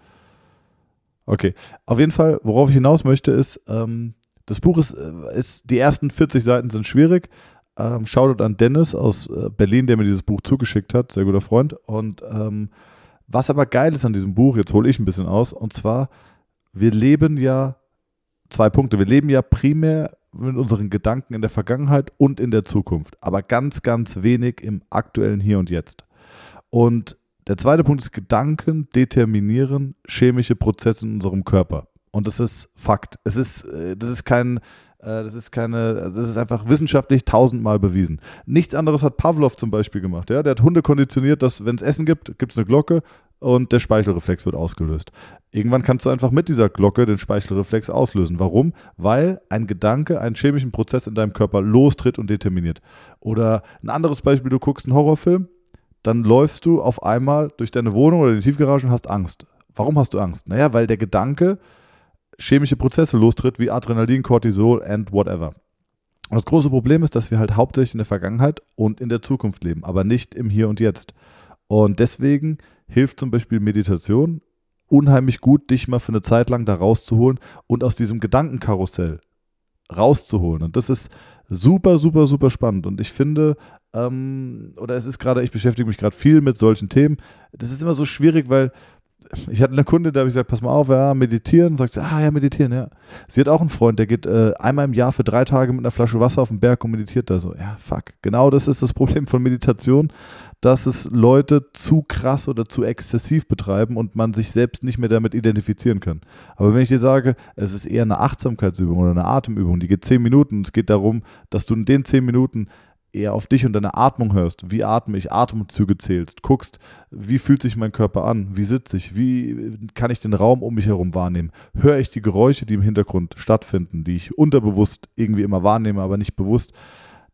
Okay, auf jeden Fall, worauf ich hinaus möchte, ist, ähm, das Buch ist, äh, ist, die ersten 40 Seiten sind schwierig. Ähm, Shoutout an Dennis aus äh, Berlin, der mir dieses Buch zugeschickt hat, sehr guter Freund. Und ähm, was aber geil ist an diesem Buch, jetzt hole ich ein bisschen aus, und zwar, wir leben ja, zwei Punkte, wir leben ja primär mit unseren Gedanken in der Vergangenheit und in der Zukunft, aber ganz, ganz wenig im aktuellen Hier und Jetzt. Und der zweite Punkt ist, Gedanken determinieren chemische Prozesse in unserem Körper. Und das ist Fakt. Es ist, äh, das ist kein, äh, das ist keine, das ist einfach wissenschaftlich tausendmal bewiesen. Nichts anderes hat Pavlov zum Beispiel gemacht. Ja? Der hat Hunde konditioniert, dass wenn es Essen gibt, gibt es eine Glocke und der Speichelreflex wird ausgelöst. Irgendwann kannst du einfach mit dieser Glocke den Speichelreflex auslösen. Warum? Weil ein Gedanke einen chemischen Prozess in deinem Körper lostritt und determiniert. Oder ein anderes Beispiel, du guckst einen Horrorfilm, dann läufst du auf einmal durch deine Wohnung oder die Tiefgarage und hast Angst. Warum hast du Angst? Naja, weil der Gedanke chemische Prozesse lostritt, wie Adrenalin, Cortisol and whatever. Und das große Problem ist, dass wir halt hauptsächlich in der Vergangenheit und in der Zukunft leben, aber nicht im Hier und Jetzt. Und deswegen hilft zum Beispiel Meditation unheimlich gut, dich mal für eine Zeit lang da rauszuholen und aus diesem Gedankenkarussell rauszuholen. Und das ist super, super, super spannend. Und ich finde, ähm, oder es ist gerade, ich beschäftige mich gerade viel mit solchen Themen. Das ist immer so schwierig, weil ich hatte eine Kunde, da habe ich gesagt, pass mal auf, ja, meditieren. Sagt sie, ah ja, meditieren, ja. Sie hat auch einen Freund, der geht äh, einmal im Jahr für drei Tage mit einer Flasche Wasser auf den Berg und meditiert da so. Ja, fuck. Genau das ist das Problem von Meditation, dass es Leute zu krass oder zu exzessiv betreiben und man sich selbst nicht mehr damit identifizieren kann. Aber wenn ich dir sage, es ist eher eine Achtsamkeitsübung oder eine Atemübung, die geht zehn Minuten es geht darum, dass du in den zehn Minuten eher auf dich und deine Atmung hörst, wie atme ich, Atemzüge zählst, guckst, wie fühlt sich mein Körper an, wie sitze ich, wie kann ich den Raum um mich herum wahrnehmen, höre ich die Geräusche, die im Hintergrund stattfinden, die ich unterbewusst irgendwie immer wahrnehme, aber nicht bewusst,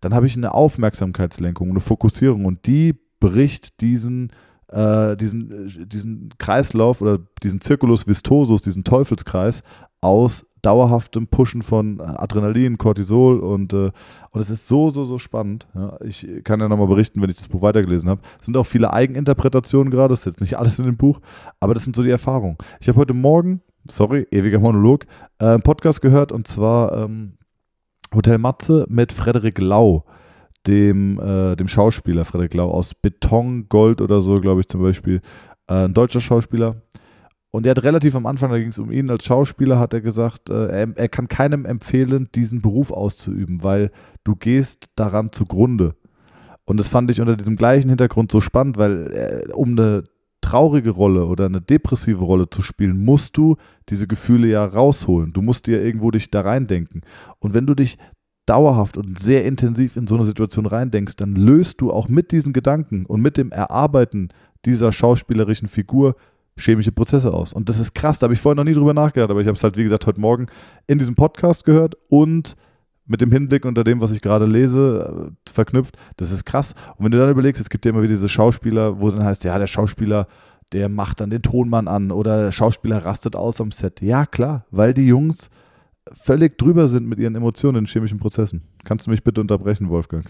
dann habe ich eine Aufmerksamkeitslenkung, eine Fokussierung und die bricht diesen äh, diesen, diesen Kreislauf oder diesen Circulus vistosus, diesen Teufelskreis aus dauerhaftem Pushen von Adrenalin, Cortisol und, äh, und es ist so, so, so spannend. Ja, ich kann ja nochmal berichten, wenn ich das Buch weitergelesen habe. Es sind auch viele Eigeninterpretationen gerade, das ist jetzt nicht alles in dem Buch, aber das sind so die Erfahrungen. Ich habe heute Morgen, sorry, ewiger Monolog, äh, einen Podcast gehört und zwar ähm, Hotel Matze mit Frederik Lau dem, äh, dem Schauspieler Frederik Lau aus Beton, Gold oder so, glaube ich zum Beispiel. Äh, ein deutscher Schauspieler. Und er hat relativ am Anfang, da ging es um ihn als Schauspieler, hat er gesagt, äh, er, er, kann keinem empfehlen, diesen Beruf auszuüben, weil du gehst daran zugrunde. Und das fand ich unter diesem gleichen Hintergrund so spannend, weil äh, um eine traurige Rolle oder eine depressive Rolle zu spielen, musst du diese Gefühle ja rausholen. Du musst dir irgendwo dich da reindenken. Und wenn du dich dauerhaft und sehr intensiv in so eine Situation reindenkst, dann löst du auch mit diesen Gedanken und mit dem Erarbeiten dieser schauspielerischen Figur chemische Prozesse aus. Und das ist krass, da habe ich vorhin noch nie drüber nachgedacht, aber ich habe es halt, wie gesagt, heute Morgen in diesem Podcast gehört und mit dem Hinblick unter dem, was ich gerade lese, äh, verknüpft. Das ist krass. Und wenn du dann überlegst, es gibt ja immer wieder diese Schauspieler, wo es dann heißt, ja, der Schauspieler, der macht dann den Tonmann an oder der Schauspieler rastet aus am Set. Ja, klar, weil die Jungs völlig drüber sind mit ihren Emotionen in chemischen Prozessen. Kannst du mich bitte unterbrechen, Wolfgang?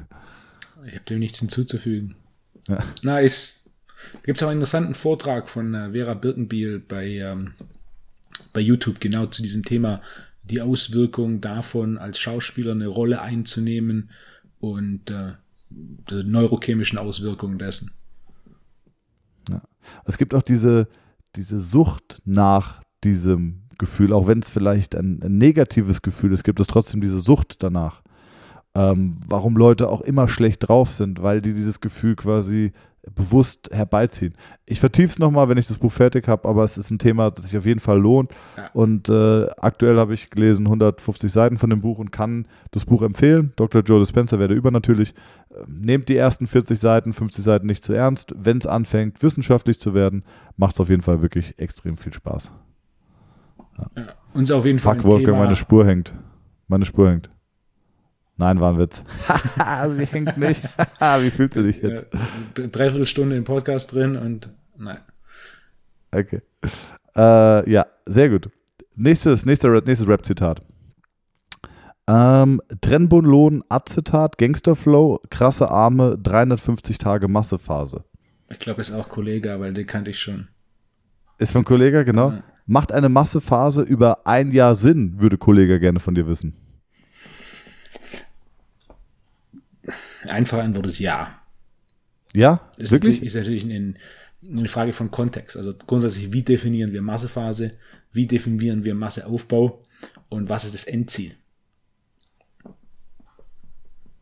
Ich habe dem nichts hinzuzufügen. Ja. Na, ist, gibt es auch einen interessanten Vortrag von äh, Vera Birkenbiel bei, ähm, bei YouTube genau zu diesem Thema, die Auswirkung davon, als Schauspieler eine Rolle einzunehmen und äh, die neurochemischen Auswirkungen dessen. Ja. Es gibt auch diese, diese Sucht nach diesem Gefühl, auch wenn es vielleicht ein, ein, negatives Gefühl ist, gibt es trotzdem diese Sucht danach. Ähm, warum Leute auch immer schlecht drauf sind, weil die dieses Gefühl quasi bewusst herbeiziehen. Ich vertiefe es nochmal, wenn ich das Buch fertig habe, aber es ist ein Thema, das sich auf jeden Fall lohnt. Ja. Und äh, aktuell habe ich gelesen 150 Seiten von dem Buch und kann das Buch empfehlen. Dr. Joe Dispenza werde übernatürlich. Ähm, nehmt die ersten 40 Seiten, 50 Seiten nicht zu ernst. Wenn es anfängt, wissenschaftlich zu werden, macht es auf jeden Fall wirklich extrem viel Spaß. Ja. Uns auf jeden Fall. Fuck, Wolfgang, meine Spur hängt. Meine Spur hängt. Nein, war ein Witz. Sie hängt nicht. Wie fühlst du dich jetzt? Dreiviertel Stunde im Podcast drin und nein. Okay. Äh, ja, sehr gut. Nächstes, nächstes, nächstes Rap-Zitat. Ähm, Trenbolon, Acetat, Gangsterflow, krasse Arme, 350 Tage Massephase. Ich glaube, ist auch Kollege, weil den kannte ich schon. Ist von Kollege, genau. Ja. Macht eine Massephase über ein Jahr Sinn, würde Kollege gerne von dir wissen. Einfache Antwort ist ja. Ja? Ist wirklich? Ist natürlich eine, eine Frage von Kontext. Also grundsätzlich, wie definieren wir Massephase? Wie definieren wir Masseaufbau? Und was ist das Endziel?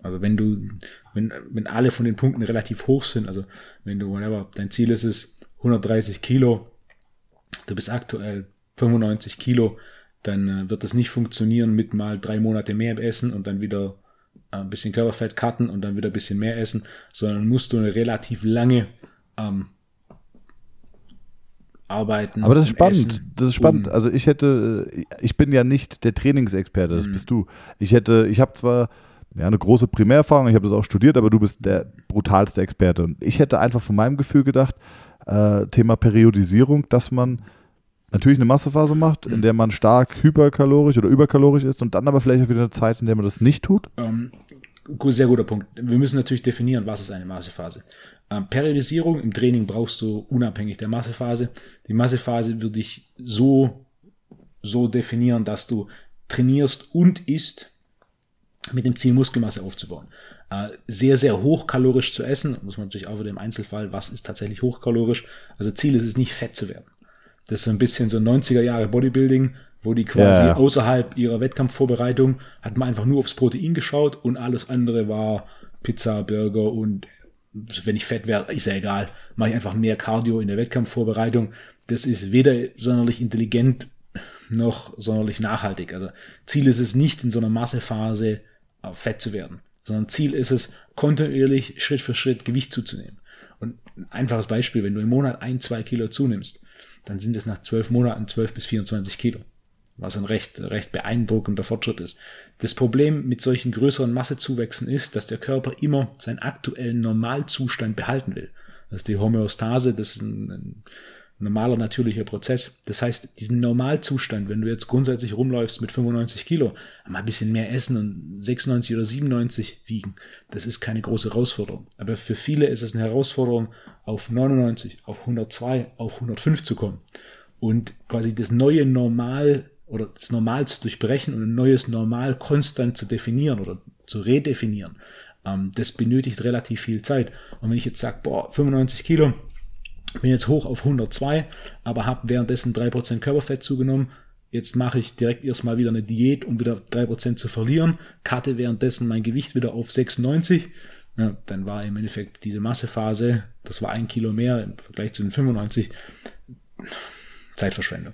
Also wenn du, wenn, wenn alle von den Punkten relativ hoch sind, also wenn du, whatever, dein Ziel ist es 130 Kilo, du bist aktuell 95 Kilo, dann äh, wird das nicht funktionieren mit mal drei Monate mehr essen und dann wieder ein bisschen Körperfett cutten und dann wieder ein bisschen mehr essen, sondern musst du eine relativ lange ähm, arbeiten. Aber das ist spannend. Essen, das ist spannend. Um also ich hätte, äh, ich bin ja nicht der Trainingsexperte, das mhm. bist du. Ich hätte, ich habe zwar ja, eine große Primärerfahrung, ich habe das auch studiert, aber du bist der brutalste Experte. Und ich hätte einfach von meinem Gefühl gedacht, äh, Thema Periodisierung, dass man natürlich eine Massephase macht, in der man stark hyperkalorisch oder überkalorisch ist und dann aber vielleicht auch wieder eine Zeit, in der man das nicht tut? Ähm, sehr guter Punkt. Wir müssen natürlich definieren, was ist eine Massephase. Ähm, Periodisierung im Training brauchst du unabhängig der Massephase. Die Massephase würde ich so, so definieren, dass du trainierst und isst mit dem Ziel, Muskelmasse aufzubauen. Äh, sehr, sehr hochkalorisch zu essen, muss man natürlich auch wieder im Einzelfall, was ist tatsächlich hochkalorisch. Also Ziel ist es nicht, fett zu werden. Das ist so ein bisschen so 90er Jahre Bodybuilding, wo die quasi ja. außerhalb ihrer Wettkampfvorbereitung hat man einfach nur aufs Protein geschaut und alles andere war Pizza, Burger und wenn ich fett wäre, ist ja egal, mache ich einfach mehr Cardio in der Wettkampfvorbereitung. Das ist weder sonderlich intelligent noch sonderlich nachhaltig. Also Ziel ist es nicht, in so einer Massephase fett zu werden, sondern Ziel ist es, kontinuierlich Schritt für Schritt Gewicht zuzunehmen. Und ein einfaches Beispiel, wenn du im Monat ein, zwei Kilo zunimmst, dann sind es nach zwölf Monaten zwölf bis 24 Kilo. Was ein recht, recht beeindruckender Fortschritt ist. Das Problem mit solchen größeren Massezuwächsen ist, dass der Körper immer seinen aktuellen Normalzustand behalten will. Das ist die Homöostase, das ist ein, ein normaler natürlicher Prozess. Das heißt, diesen Normalzustand, wenn du jetzt grundsätzlich rumläufst mit 95 Kilo, mal ein bisschen mehr essen und 96 oder 97 wiegen, das ist keine große Herausforderung. Aber für viele ist es eine Herausforderung, auf 99, auf 102, auf 105 zu kommen und quasi das neue Normal oder das Normal zu durchbrechen und ein neues Normal konstant zu definieren oder zu redefinieren. Ähm, das benötigt relativ viel Zeit. Und wenn ich jetzt sage, boah, 95 Kilo, bin jetzt hoch auf 102, aber habe währenddessen 3% Körperfett zugenommen. Jetzt mache ich direkt erstmal wieder eine Diät, um wieder 3% zu verlieren. Karte währenddessen mein Gewicht wieder auf 96. Ja, dann war im Endeffekt diese Massephase, das war ein Kilo mehr im Vergleich zu den 95, Zeitverschwendung.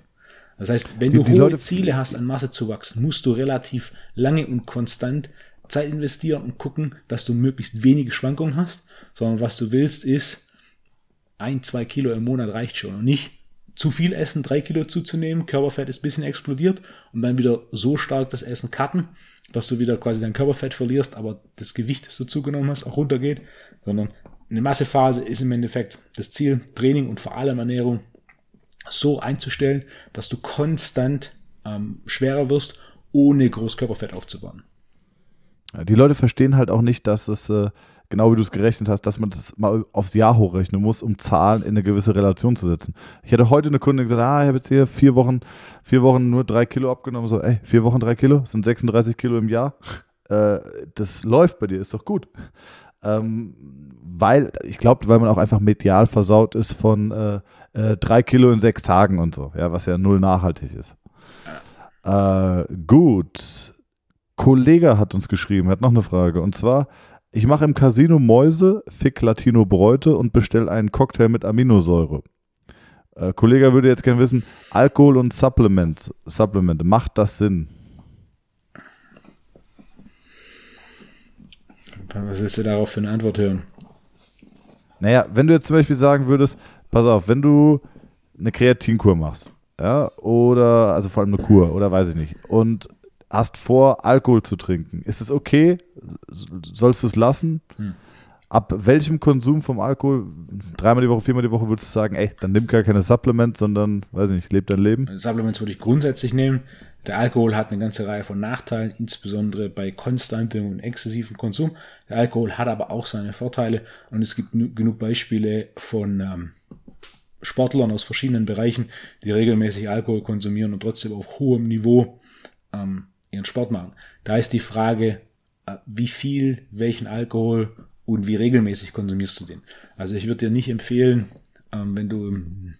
Das heißt, wenn Die- du die hohe Leute- Ziele hast, an Masse zu wachsen, musst du relativ lange und konstant Zeit investieren und gucken, dass du möglichst wenige Schwankungen hast, sondern was du willst ist, ein, zwei Kilo im Monat reicht schon und nicht zu viel essen, drei Kilo zuzunehmen, Körperfett ist ein bisschen explodiert und dann wieder so stark das Essen cutten, dass du wieder quasi dein Körperfett verlierst, aber das Gewicht, das du zugenommen hast, auch runtergeht, sondern eine Massephase ist im Endeffekt das Ziel, Training und vor allem Ernährung so einzustellen, dass du konstant ähm, schwerer wirst, ohne groß Körperfett aufzubauen. Die Leute verstehen halt auch nicht, dass es, äh, genau wie du es gerechnet hast, dass man das mal aufs Jahr hochrechnen muss, um Zahlen in eine gewisse Relation zu setzen. Ich hatte heute eine Kundin gesagt, ah, ich habe jetzt hier vier Wochen, vier Wochen nur drei Kilo abgenommen. So, ey, vier Wochen drei Kilo, sind 36 Kilo im Jahr. Äh, das läuft bei dir, ist doch gut. Ähm, weil, ich glaube, weil man auch einfach medial versaut ist von äh, äh, drei Kilo in sechs Tagen und so, ja, was ja null nachhaltig ist. Äh, gut. Kollege hat uns geschrieben, hat noch eine Frage. Und zwar, ich mache im Casino Mäuse, fick Latino Bräute und bestelle einen Cocktail mit Aminosäure. Äh, Kollege würde jetzt gerne wissen, Alkohol und Supplement, Supplemente, macht das Sinn? Was willst du darauf für eine Antwort hören? Naja, wenn du jetzt zum Beispiel sagen würdest, pass auf, wenn du eine Kreatinkur machst, ja, oder, also vor allem eine Kur, oder weiß ich nicht, und hast vor, Alkohol zu trinken, ist es okay? Sollst du es lassen? Hm. Ab welchem Konsum vom Alkohol, dreimal die Woche, viermal die Woche, würdest du sagen, ey, dann nimm gar keine Supplements, sondern, weiß ich nicht, leb dein Leben? Supplements würde ich grundsätzlich nehmen. Der Alkohol hat eine ganze Reihe von Nachteilen, insbesondere bei konstantem und exzessivem Konsum. Der Alkohol hat aber auch seine Vorteile und es gibt nu- genug Beispiele von ähm, Sportlern aus verschiedenen Bereichen, die regelmäßig Alkohol konsumieren und trotzdem auf hohem Niveau ähm, ihren Sport machen. Da ist die Frage, äh, wie viel, welchen Alkohol und wie regelmäßig konsumierst du den. Also ich würde dir nicht empfehlen, ähm, wenn du im,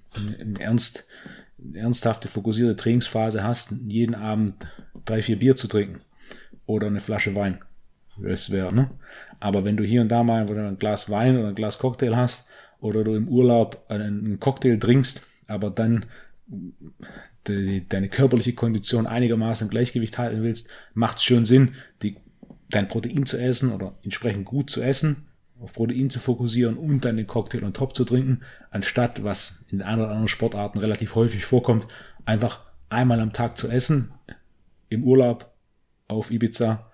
Ernst, ernsthafte, fokussierte Trainingsphase hast, jeden Abend drei, vier Bier zu trinken oder eine Flasche Wein. Das wäre, ne? Aber wenn du hier und da mal ein Glas Wein oder ein Glas Cocktail hast oder du im Urlaub einen Cocktail trinkst, aber dann die, deine körperliche Kondition einigermaßen im Gleichgewicht halten willst, macht es schon Sinn, die, dein Protein zu essen oder entsprechend gut zu essen, auf Protein zu fokussieren und dann den Cocktail on top zu trinken, anstatt, was in ein oder anderen Sportarten relativ häufig vorkommt, einfach einmal am Tag zu essen, im Urlaub auf Ibiza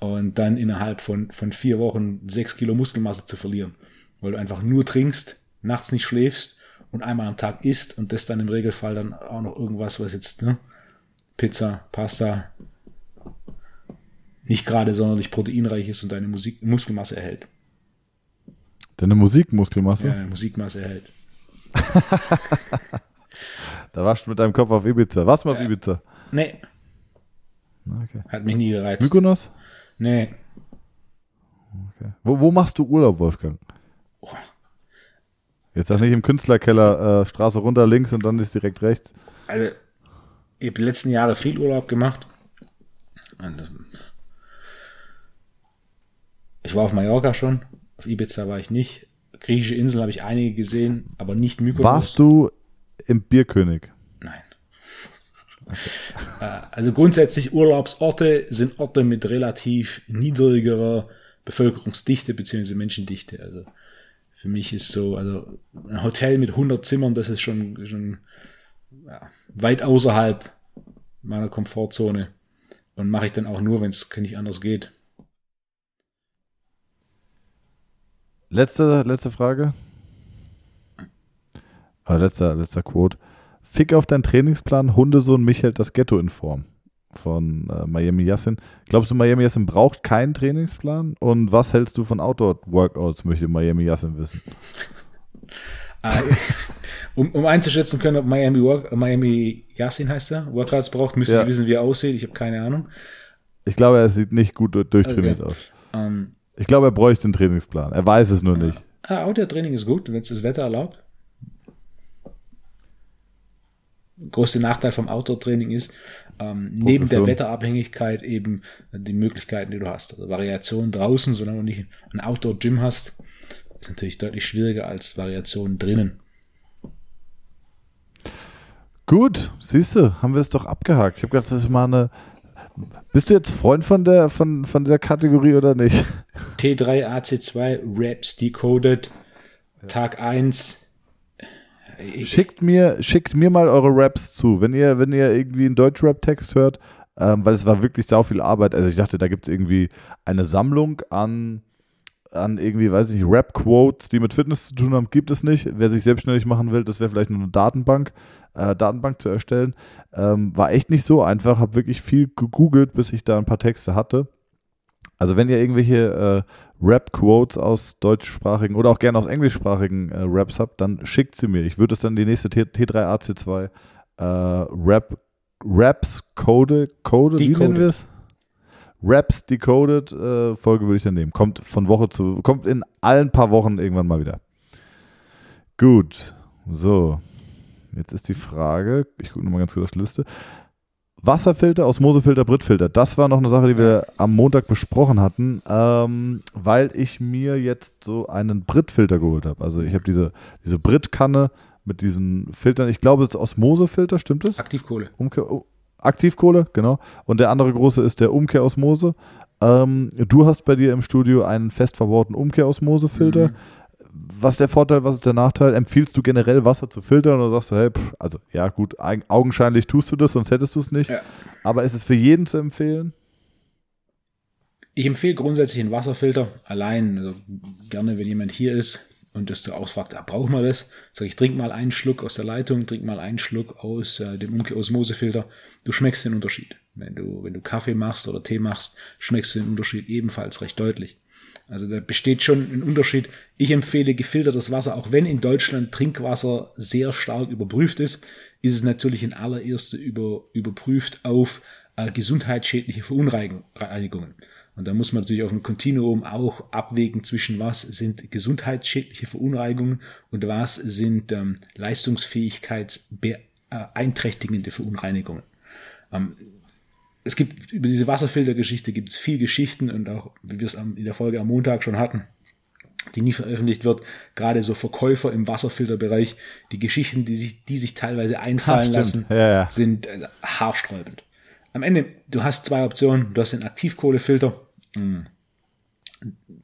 und dann innerhalb von, von vier Wochen sechs Kilo Muskelmasse zu verlieren, weil du einfach nur trinkst, nachts nicht schläfst und einmal am Tag isst und das dann im Regelfall dann auch noch irgendwas, was jetzt, ne, Pizza, Pasta, nicht gerade sonderlich proteinreich ist und deine Musik, Muskelmasse erhält. Deine Musikmuskelmasse? Ja, deine Musikmasse erhält. Da warst du mit deinem Kopf auf Ibiza. Warst du mal auf Ibiza? Nee, Okay. hat mich nie gereizt. Mykonos? Nee. Okay. Wo, wo machst du Urlaub, Wolfgang? Oh. Jetzt sag nicht im Künstlerkeller, äh, Straße runter links und dann ist direkt rechts. Also, ich habe die letzten Jahre viel Urlaub gemacht. Und, ähm, ich war auf Mallorca schon, auf Ibiza war ich nicht. Griechische Inseln habe ich einige gesehen, aber nicht Mykonos. Warst du im Bierkönig? Nein. Äh, Also grundsätzlich Urlaubsorte sind Orte mit relativ niedrigerer Bevölkerungsdichte bzw. Menschendichte. Also für mich ist so, also ein Hotel mit 100 Zimmern, das ist schon, schon ja, weit außerhalb meiner Komfortzone und mache ich dann auch nur, wenn es nicht anders geht. Letzte, letzte Frage. äh, letzter, letzter Quote. Fick auf deinen Trainingsplan, Hundesohn mich hält das Ghetto in Form. Von äh, Miami Yassin. Glaubst du, Miami Yassin braucht keinen Trainingsplan? Und was hältst du von Outdoor-Workouts, möchte Miami Yassin wissen. Ah, um, um einzuschätzen können, ob Miami, Work, Miami Yassin heißt er, Workouts braucht, müssen ja. wissen, wie er aussieht. Ich habe keine Ahnung. Ich glaube, er sieht nicht gut durchtrainiert okay. aus. Um, ähm, ich glaube, er bräuchte einen Trainingsplan. Er weiß es nur ja. nicht. Ah, Outdoor-Training ist gut, wenn es das Wetter erlaubt. Größte Nachteil vom Outdoor-Training ist, ähm, neben der Wetterabhängigkeit eben die Möglichkeiten, die du hast. Also Variation draußen, solange du nicht ein Outdoor-Gym hast, ist natürlich deutlich schwieriger als Variation drinnen. Gut, siehst du, haben wir es doch abgehakt. Ich habe gedacht, das ist mal eine. Bist du jetzt Freund von der von, von der Kategorie oder nicht? T3 AC2 Raps Decoded Tag 1 Schickt mir, schickt mir mal eure Raps zu. Wenn ihr, wenn ihr irgendwie einen Deutsch-Rap-Text hört, ähm, weil es war wirklich sau viel Arbeit. Also ich dachte, da gibt es irgendwie eine Sammlung an, an irgendwie, weiß ich nicht, Rap-Quotes, die mit Fitness zu tun haben, gibt es nicht. Wer sich selbstständig machen will, das wäre vielleicht nur eine Datenbank, äh, Datenbank zu erstellen. Ähm, war echt nicht so einfach, habe wirklich viel gegoogelt, bis ich da ein paar Texte hatte. Also wenn ihr irgendwelche äh, Rap-Quotes aus deutschsprachigen oder auch gerne aus englischsprachigen äh, Raps habt, dann schickt sie mir. Ich würde es dann die nächste T T3AC2 äh, Rap Raps Code, Code, wie nennen wir es? Raps Decoded äh, Folge würde ich dann nehmen. Kommt von Woche zu, kommt in allen paar Wochen irgendwann mal wieder. Gut, so. Jetzt ist die Frage, ich gucke nochmal ganz kurz auf die Liste. Wasserfilter, Osmosefilter, Britfilter. Das war noch eine Sache, die wir am Montag besprochen hatten, ähm, weil ich mir jetzt so einen Britfilter geholt habe. Also ich habe diese, diese Brit-Kanne mit diesen Filtern. Ich glaube, es ist Osmosefilter, stimmt es? Aktivkohle. Umkehr, oh, Aktivkohle, genau. Und der andere große ist der Umkehrosmose. Ähm, du hast bei dir im Studio einen fest verbauten Umkehrosmosefilter. Mhm was ist der Vorteil, was ist der Nachteil? Empfiehlst du generell Wasser zu filtern oder sagst du, hey, pff, also ja gut, augenscheinlich tust du das, sonst hättest du es nicht. Ja. Aber ist es für jeden zu empfehlen? Ich empfehle grundsätzlich einen Wasserfilter allein. Also gerne, wenn jemand hier ist und das du ausfragt, ah, braucht man das? Sag ich, trink mal einen Schluck aus der Leitung, trink mal einen Schluck aus äh, dem Osmosefilter. Du schmeckst den Unterschied. Wenn du, wenn du Kaffee machst oder Tee machst, schmeckst du den Unterschied ebenfalls recht deutlich. Also da besteht schon ein Unterschied. Ich empfehle gefiltertes Wasser, auch wenn in Deutschland Trinkwasser sehr stark überprüft ist, ist es natürlich in allererster über, überprüft auf äh, gesundheitsschädliche Verunreinigungen. Und da muss man natürlich auf dem Kontinuum auch abwägen zwischen was sind gesundheitsschädliche Verunreinigungen und was sind ähm, leistungsfähigkeitsbeeinträchtigende Verunreinigungen. Ähm, es gibt über diese Wasserfiltergeschichte gibt es viel Geschichten und auch, wie wir es in der Folge am Montag schon hatten, die nie veröffentlicht wird, gerade so Verkäufer im Wasserfilterbereich, die Geschichten, die sich, die sich teilweise einfallen ha, lassen, ja, ja. sind äh, haarsträubend. Am Ende, du hast zwei Optionen. Du hast den Aktivkohlefilter, hm,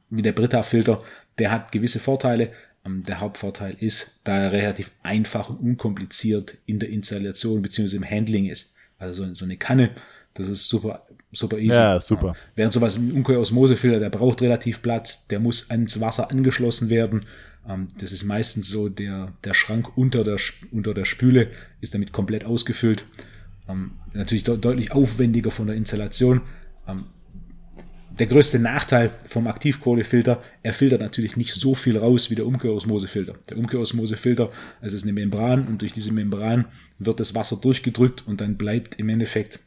wie der Brita-Filter, der hat gewisse Vorteile. Ähm, der Hauptvorteil ist, da er relativ einfach und unkompliziert in der Installation bzw. im Handling ist. Also so eine Kanne, das ist super, super easy. Ja, super. Ja. Während sowas ein Umkehrosmosefilter, der braucht relativ Platz, der muss ans Wasser angeschlossen werden. Ähm, das ist meistens so, der, der Schrank unter der, unter der Spüle ist damit komplett ausgefüllt. Ähm, natürlich de deutlich aufwendiger von der Installation. Ähm, der größte Nachteil vom Aktivkohlefilter, er filtert natürlich nicht so viel raus wie der Umkehrosmosefilter. Der Umkehrosmosefilter, es ist eine Membran und durch diese Membran wird das Wasser durchgedrückt und dann bleibt im Endeffekt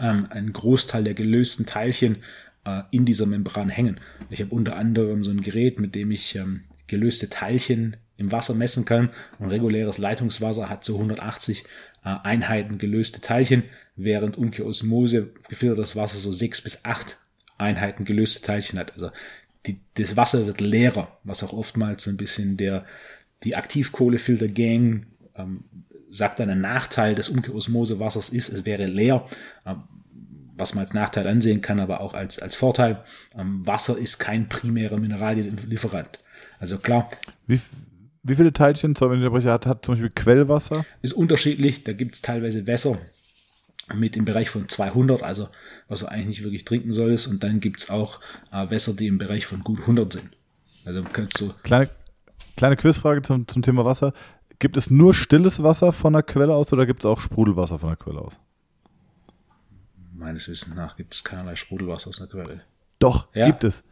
ähm, ein Großteil der gelösten Teilchen äh, in dieser Membran hängen. Ich habe unter anderem so ein Gerät, mit dem ich ähm, gelöste Teilchen im Wasser messen kann. Und reguläres Leitungswasser hat so 180 äh, Einheiten gelöste Teilchen, während Umkehrosmose gefiltertes Wasser so sechs bis acht Einheiten gelöste Teilchen hat. Also die, das Wasser wird leerer, was auch oftmals so ein bisschen der die Aktivkohlefilter-Gang ähm, sagt dann ein Nachteil des Umkehrosmosewassers ist, es wäre leer, ähm, was man als Nachteil ansehen kann, aber auch als, als Vorteil. Ähm, Wasser ist kein primärer Mineralienlieferant. Also klar. Wie, wie viele Teilchen, sorry, wenn ich hat, hat zum Beispiel Quellwasser? Ist unterschiedlich, da gibt es teilweise Wässer mit im Bereich von 200, also was du eigentlich nicht wirklich trinken solltest. Und dann gibt es auch äh, Wässer, die im Bereich von gut 100 sind. Also kannst du. Kleine, kleine Quizfrage zum, zum Thema Wasser gibt es nur stilles Wasser von der Quelle aus oder gibt es auch Sprudelwasser von der Quelle aus? Meines Wissens nach gibt es keinerlei Sprudelwasser aus der Quelle. Doch, Ja. gibt es.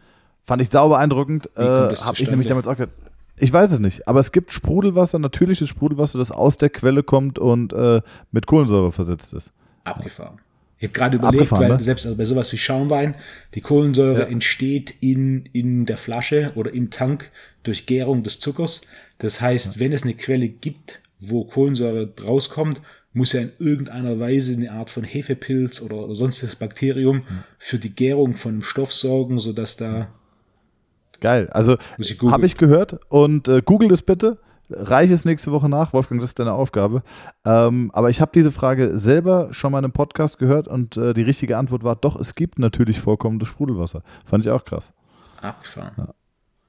Fand ich sauber beeindruckend. Äh, Habe ich nämlich damals auch gehört. Ich weiß es nicht, aber es gibt Sprudelwasser, natürliches Sprudelwasser, das aus der Quelle kommt und äh, mit Kohlensäure versetzt ist. Abgefahren. Ich habe gerade überlegt, Abgefahren, weil ne? selbst also bei sowas wie Schaumwein, die Kohlensäure Ja. entsteht in, in der Flasche oder im Tank durch Gärung des Zuckers. Das heißt, wenn es eine Quelle gibt, wo Kohlensäure rauskommt, muss ja in irgendeiner Weise eine Art von Hefepilz oder, oder sonstiges Bakterium für die Gärung von einem Stoff sorgen, sodass da Geil. Also habe ich gehört und äh, google es bitte. Reich es nächste Woche nach, Wolfgang, das ist deine Aufgabe. Ähm, aber ich habe diese Frage selber schon mal in einem Podcast gehört und äh, die richtige Antwort war doch, es gibt natürlich vorkommendes Sprudelwasser. Fand ich auch krass. abgefahren.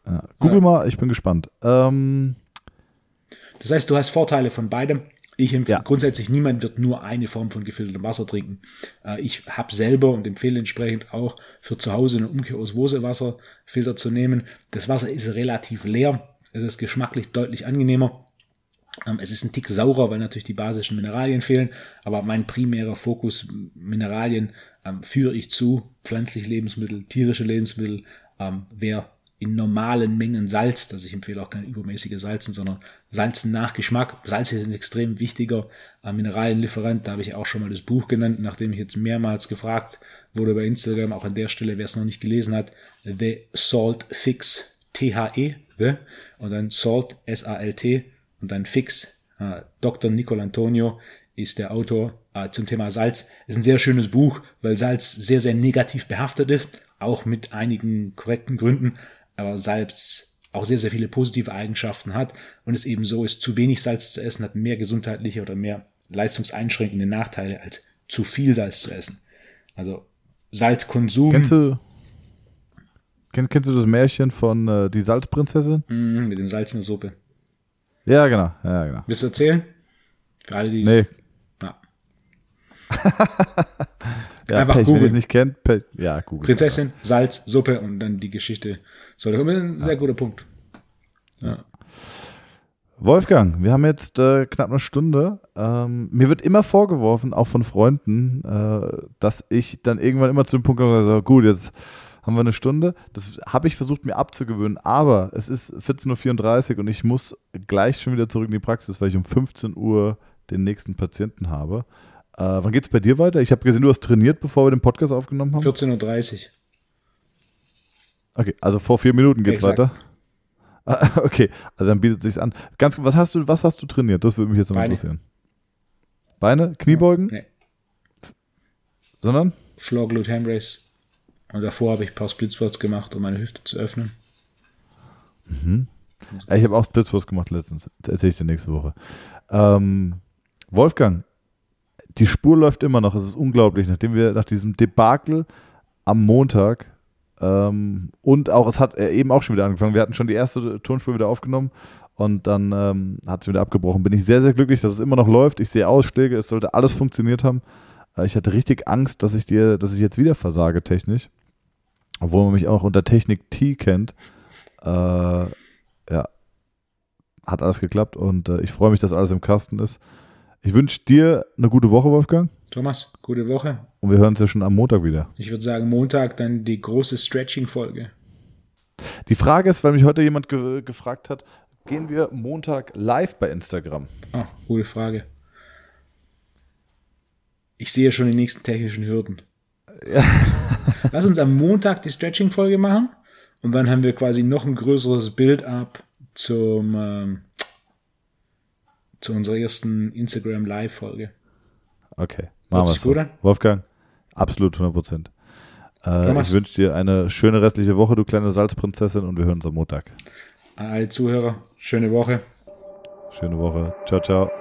Ja. Google mal, ich bin gespannt. Ähm, Das heißt, du hast Vorteile von beidem. Ich empfehle Ja. grundsätzlich, niemand wird nur eine Form von gefiltertem Wasser trinken. Äh, Ich habe selber und empfehle entsprechend auch für zu Hause einen Umkehrosmosewasserfilter zu nehmen. Das Wasser ist relativ leer. Es ist geschmacklich deutlich angenehmer. Ähm, Es ist ein Tick saurer, weil natürlich die basischen Mineralien fehlen. Aber mein primärer Fokus Mineralien ähm, führe ich zu. Pflanzliche Lebensmittel, tierische Lebensmittel. Ähm, wer in normalen Mengen salzt, also ich empfehle auch keine übermäßige Salzen, sondern Salzen nach Geschmack. Salz ist ein extrem wichtiger äh, Mineralienlieferant. Da habe ich auch schon mal das Buch genannt, nachdem ich jetzt mehrmals gefragt wurde bei Instagram, auch an der Stelle, wer es noch nicht gelesen hat, The Salt Fix, T-H-E, The, und dann Salt, S-A-L-T, und dann Fix. Äh, Dr. Nicol Antonio ist der Autor äh, zum Thema Salz. Ist ein sehr schönes Buch, weil Salz sehr, sehr negativ behaftet ist, auch mit einigen korrekten Gründen, aber Salz auch sehr, sehr viele positive Eigenschaften hat und es eben so ist, zu wenig Salz zu essen hat mehr gesundheitliche oder mehr leistungseinschränkende Nachteile als zu viel Salz zu essen. Also Salzkonsum kennst, du, kenn, kennst du das Märchen von äh, Die Salzprinzessin? mm, mit dem Salz in der Suppe. Ja, genau. Ja, genau. Willst du erzählen? Für alle, die Nee. Ja. Ja, Einfach Pech, googeln. nicht kennt, Pech. ja, Google. Prinzessin, Salz, Suppe und dann die Geschichte. So, das ist ein sehr guter Punkt. Ja. Wolfgang, wir haben jetzt äh, knapp eine Stunde. Ähm, mir wird immer vorgeworfen, auch von Freunden, äh, dass ich dann irgendwann immer zu dem Punkt komme, und sage, gut, jetzt haben wir eine Stunde. Das habe ich versucht mir abzugewöhnen, aber es ist 14.34 Uhr und ich muss gleich schon wieder zurück in die Praxis, weil ich um 15 Uhr den nächsten Patienten habe. Äh, wann geht es bei dir weiter? Ich habe gesehen, du hast trainiert, bevor wir den Podcast aufgenommen haben. 14.30 Uhr. Okay, also vor vier Minuten geht's Exakt. weiter. Ah, Okay, also dann bietet sich's an. Ganz was hast du, was hast du trainiert? Das würde mich jetzt noch Beine. interessieren. Beine, Kniebeugen, Nee. sondern? Floor Glute Hand Race. Und davor habe ich ein paar Split Squats gemacht, um meine Hüfte zu öffnen. Ja, Ich habe auch Splitsquats gemacht letztens. Das erzähle ich dir nächste Woche. Ähm, Wolfgang, die Spur läuft immer noch. Es ist unglaublich, nachdem wir nach diesem Debakel am Montag ähm, und auch, es hat äh, eben auch schon wieder angefangen. Wir hatten schon die erste Tonspur wieder aufgenommen und dann ähm, hat es wieder abgebrochen. Bin ich sehr, sehr glücklich, dass es immer noch läuft. Ich sehe Ausschläge, es sollte alles funktioniert haben. Äh, ich hatte richtig Angst, dass ich dir, dass ich jetzt wieder versage technisch. Obwohl man mich auch unter Technik T kennt. Äh, ja, hat alles geklappt und äh, ich freue mich, dass alles im Kasten ist. Ich wünsche dir eine gute Woche, Wolfgang. Thomas, gute Woche. Und wir hören uns ja schon am Montag wieder. Ich würde sagen, Montag dann die große Stretching-Folge. Die Frage ist, weil mich heute jemand ge gefragt hat, gehen wir Montag live bei Instagram? Ah, gute Frage. Ich sehe schon die nächsten technischen Hürden. Lass uns am Montag die Stretching-Folge machen und dann haben wir quasi noch ein größeres Bild-up zum ähm, zu unserer ersten Instagram Live-Folge. Okay, machen wir gut so. an? Wolfgang, absolut 100 Prozent. Äh, ich wünsche dir eine schöne restliche Woche, du kleine Salzprinzessin, und wir hören uns am Montag. An alle Zuhörer, schöne Woche. Schöne Woche. Ciao, ciao.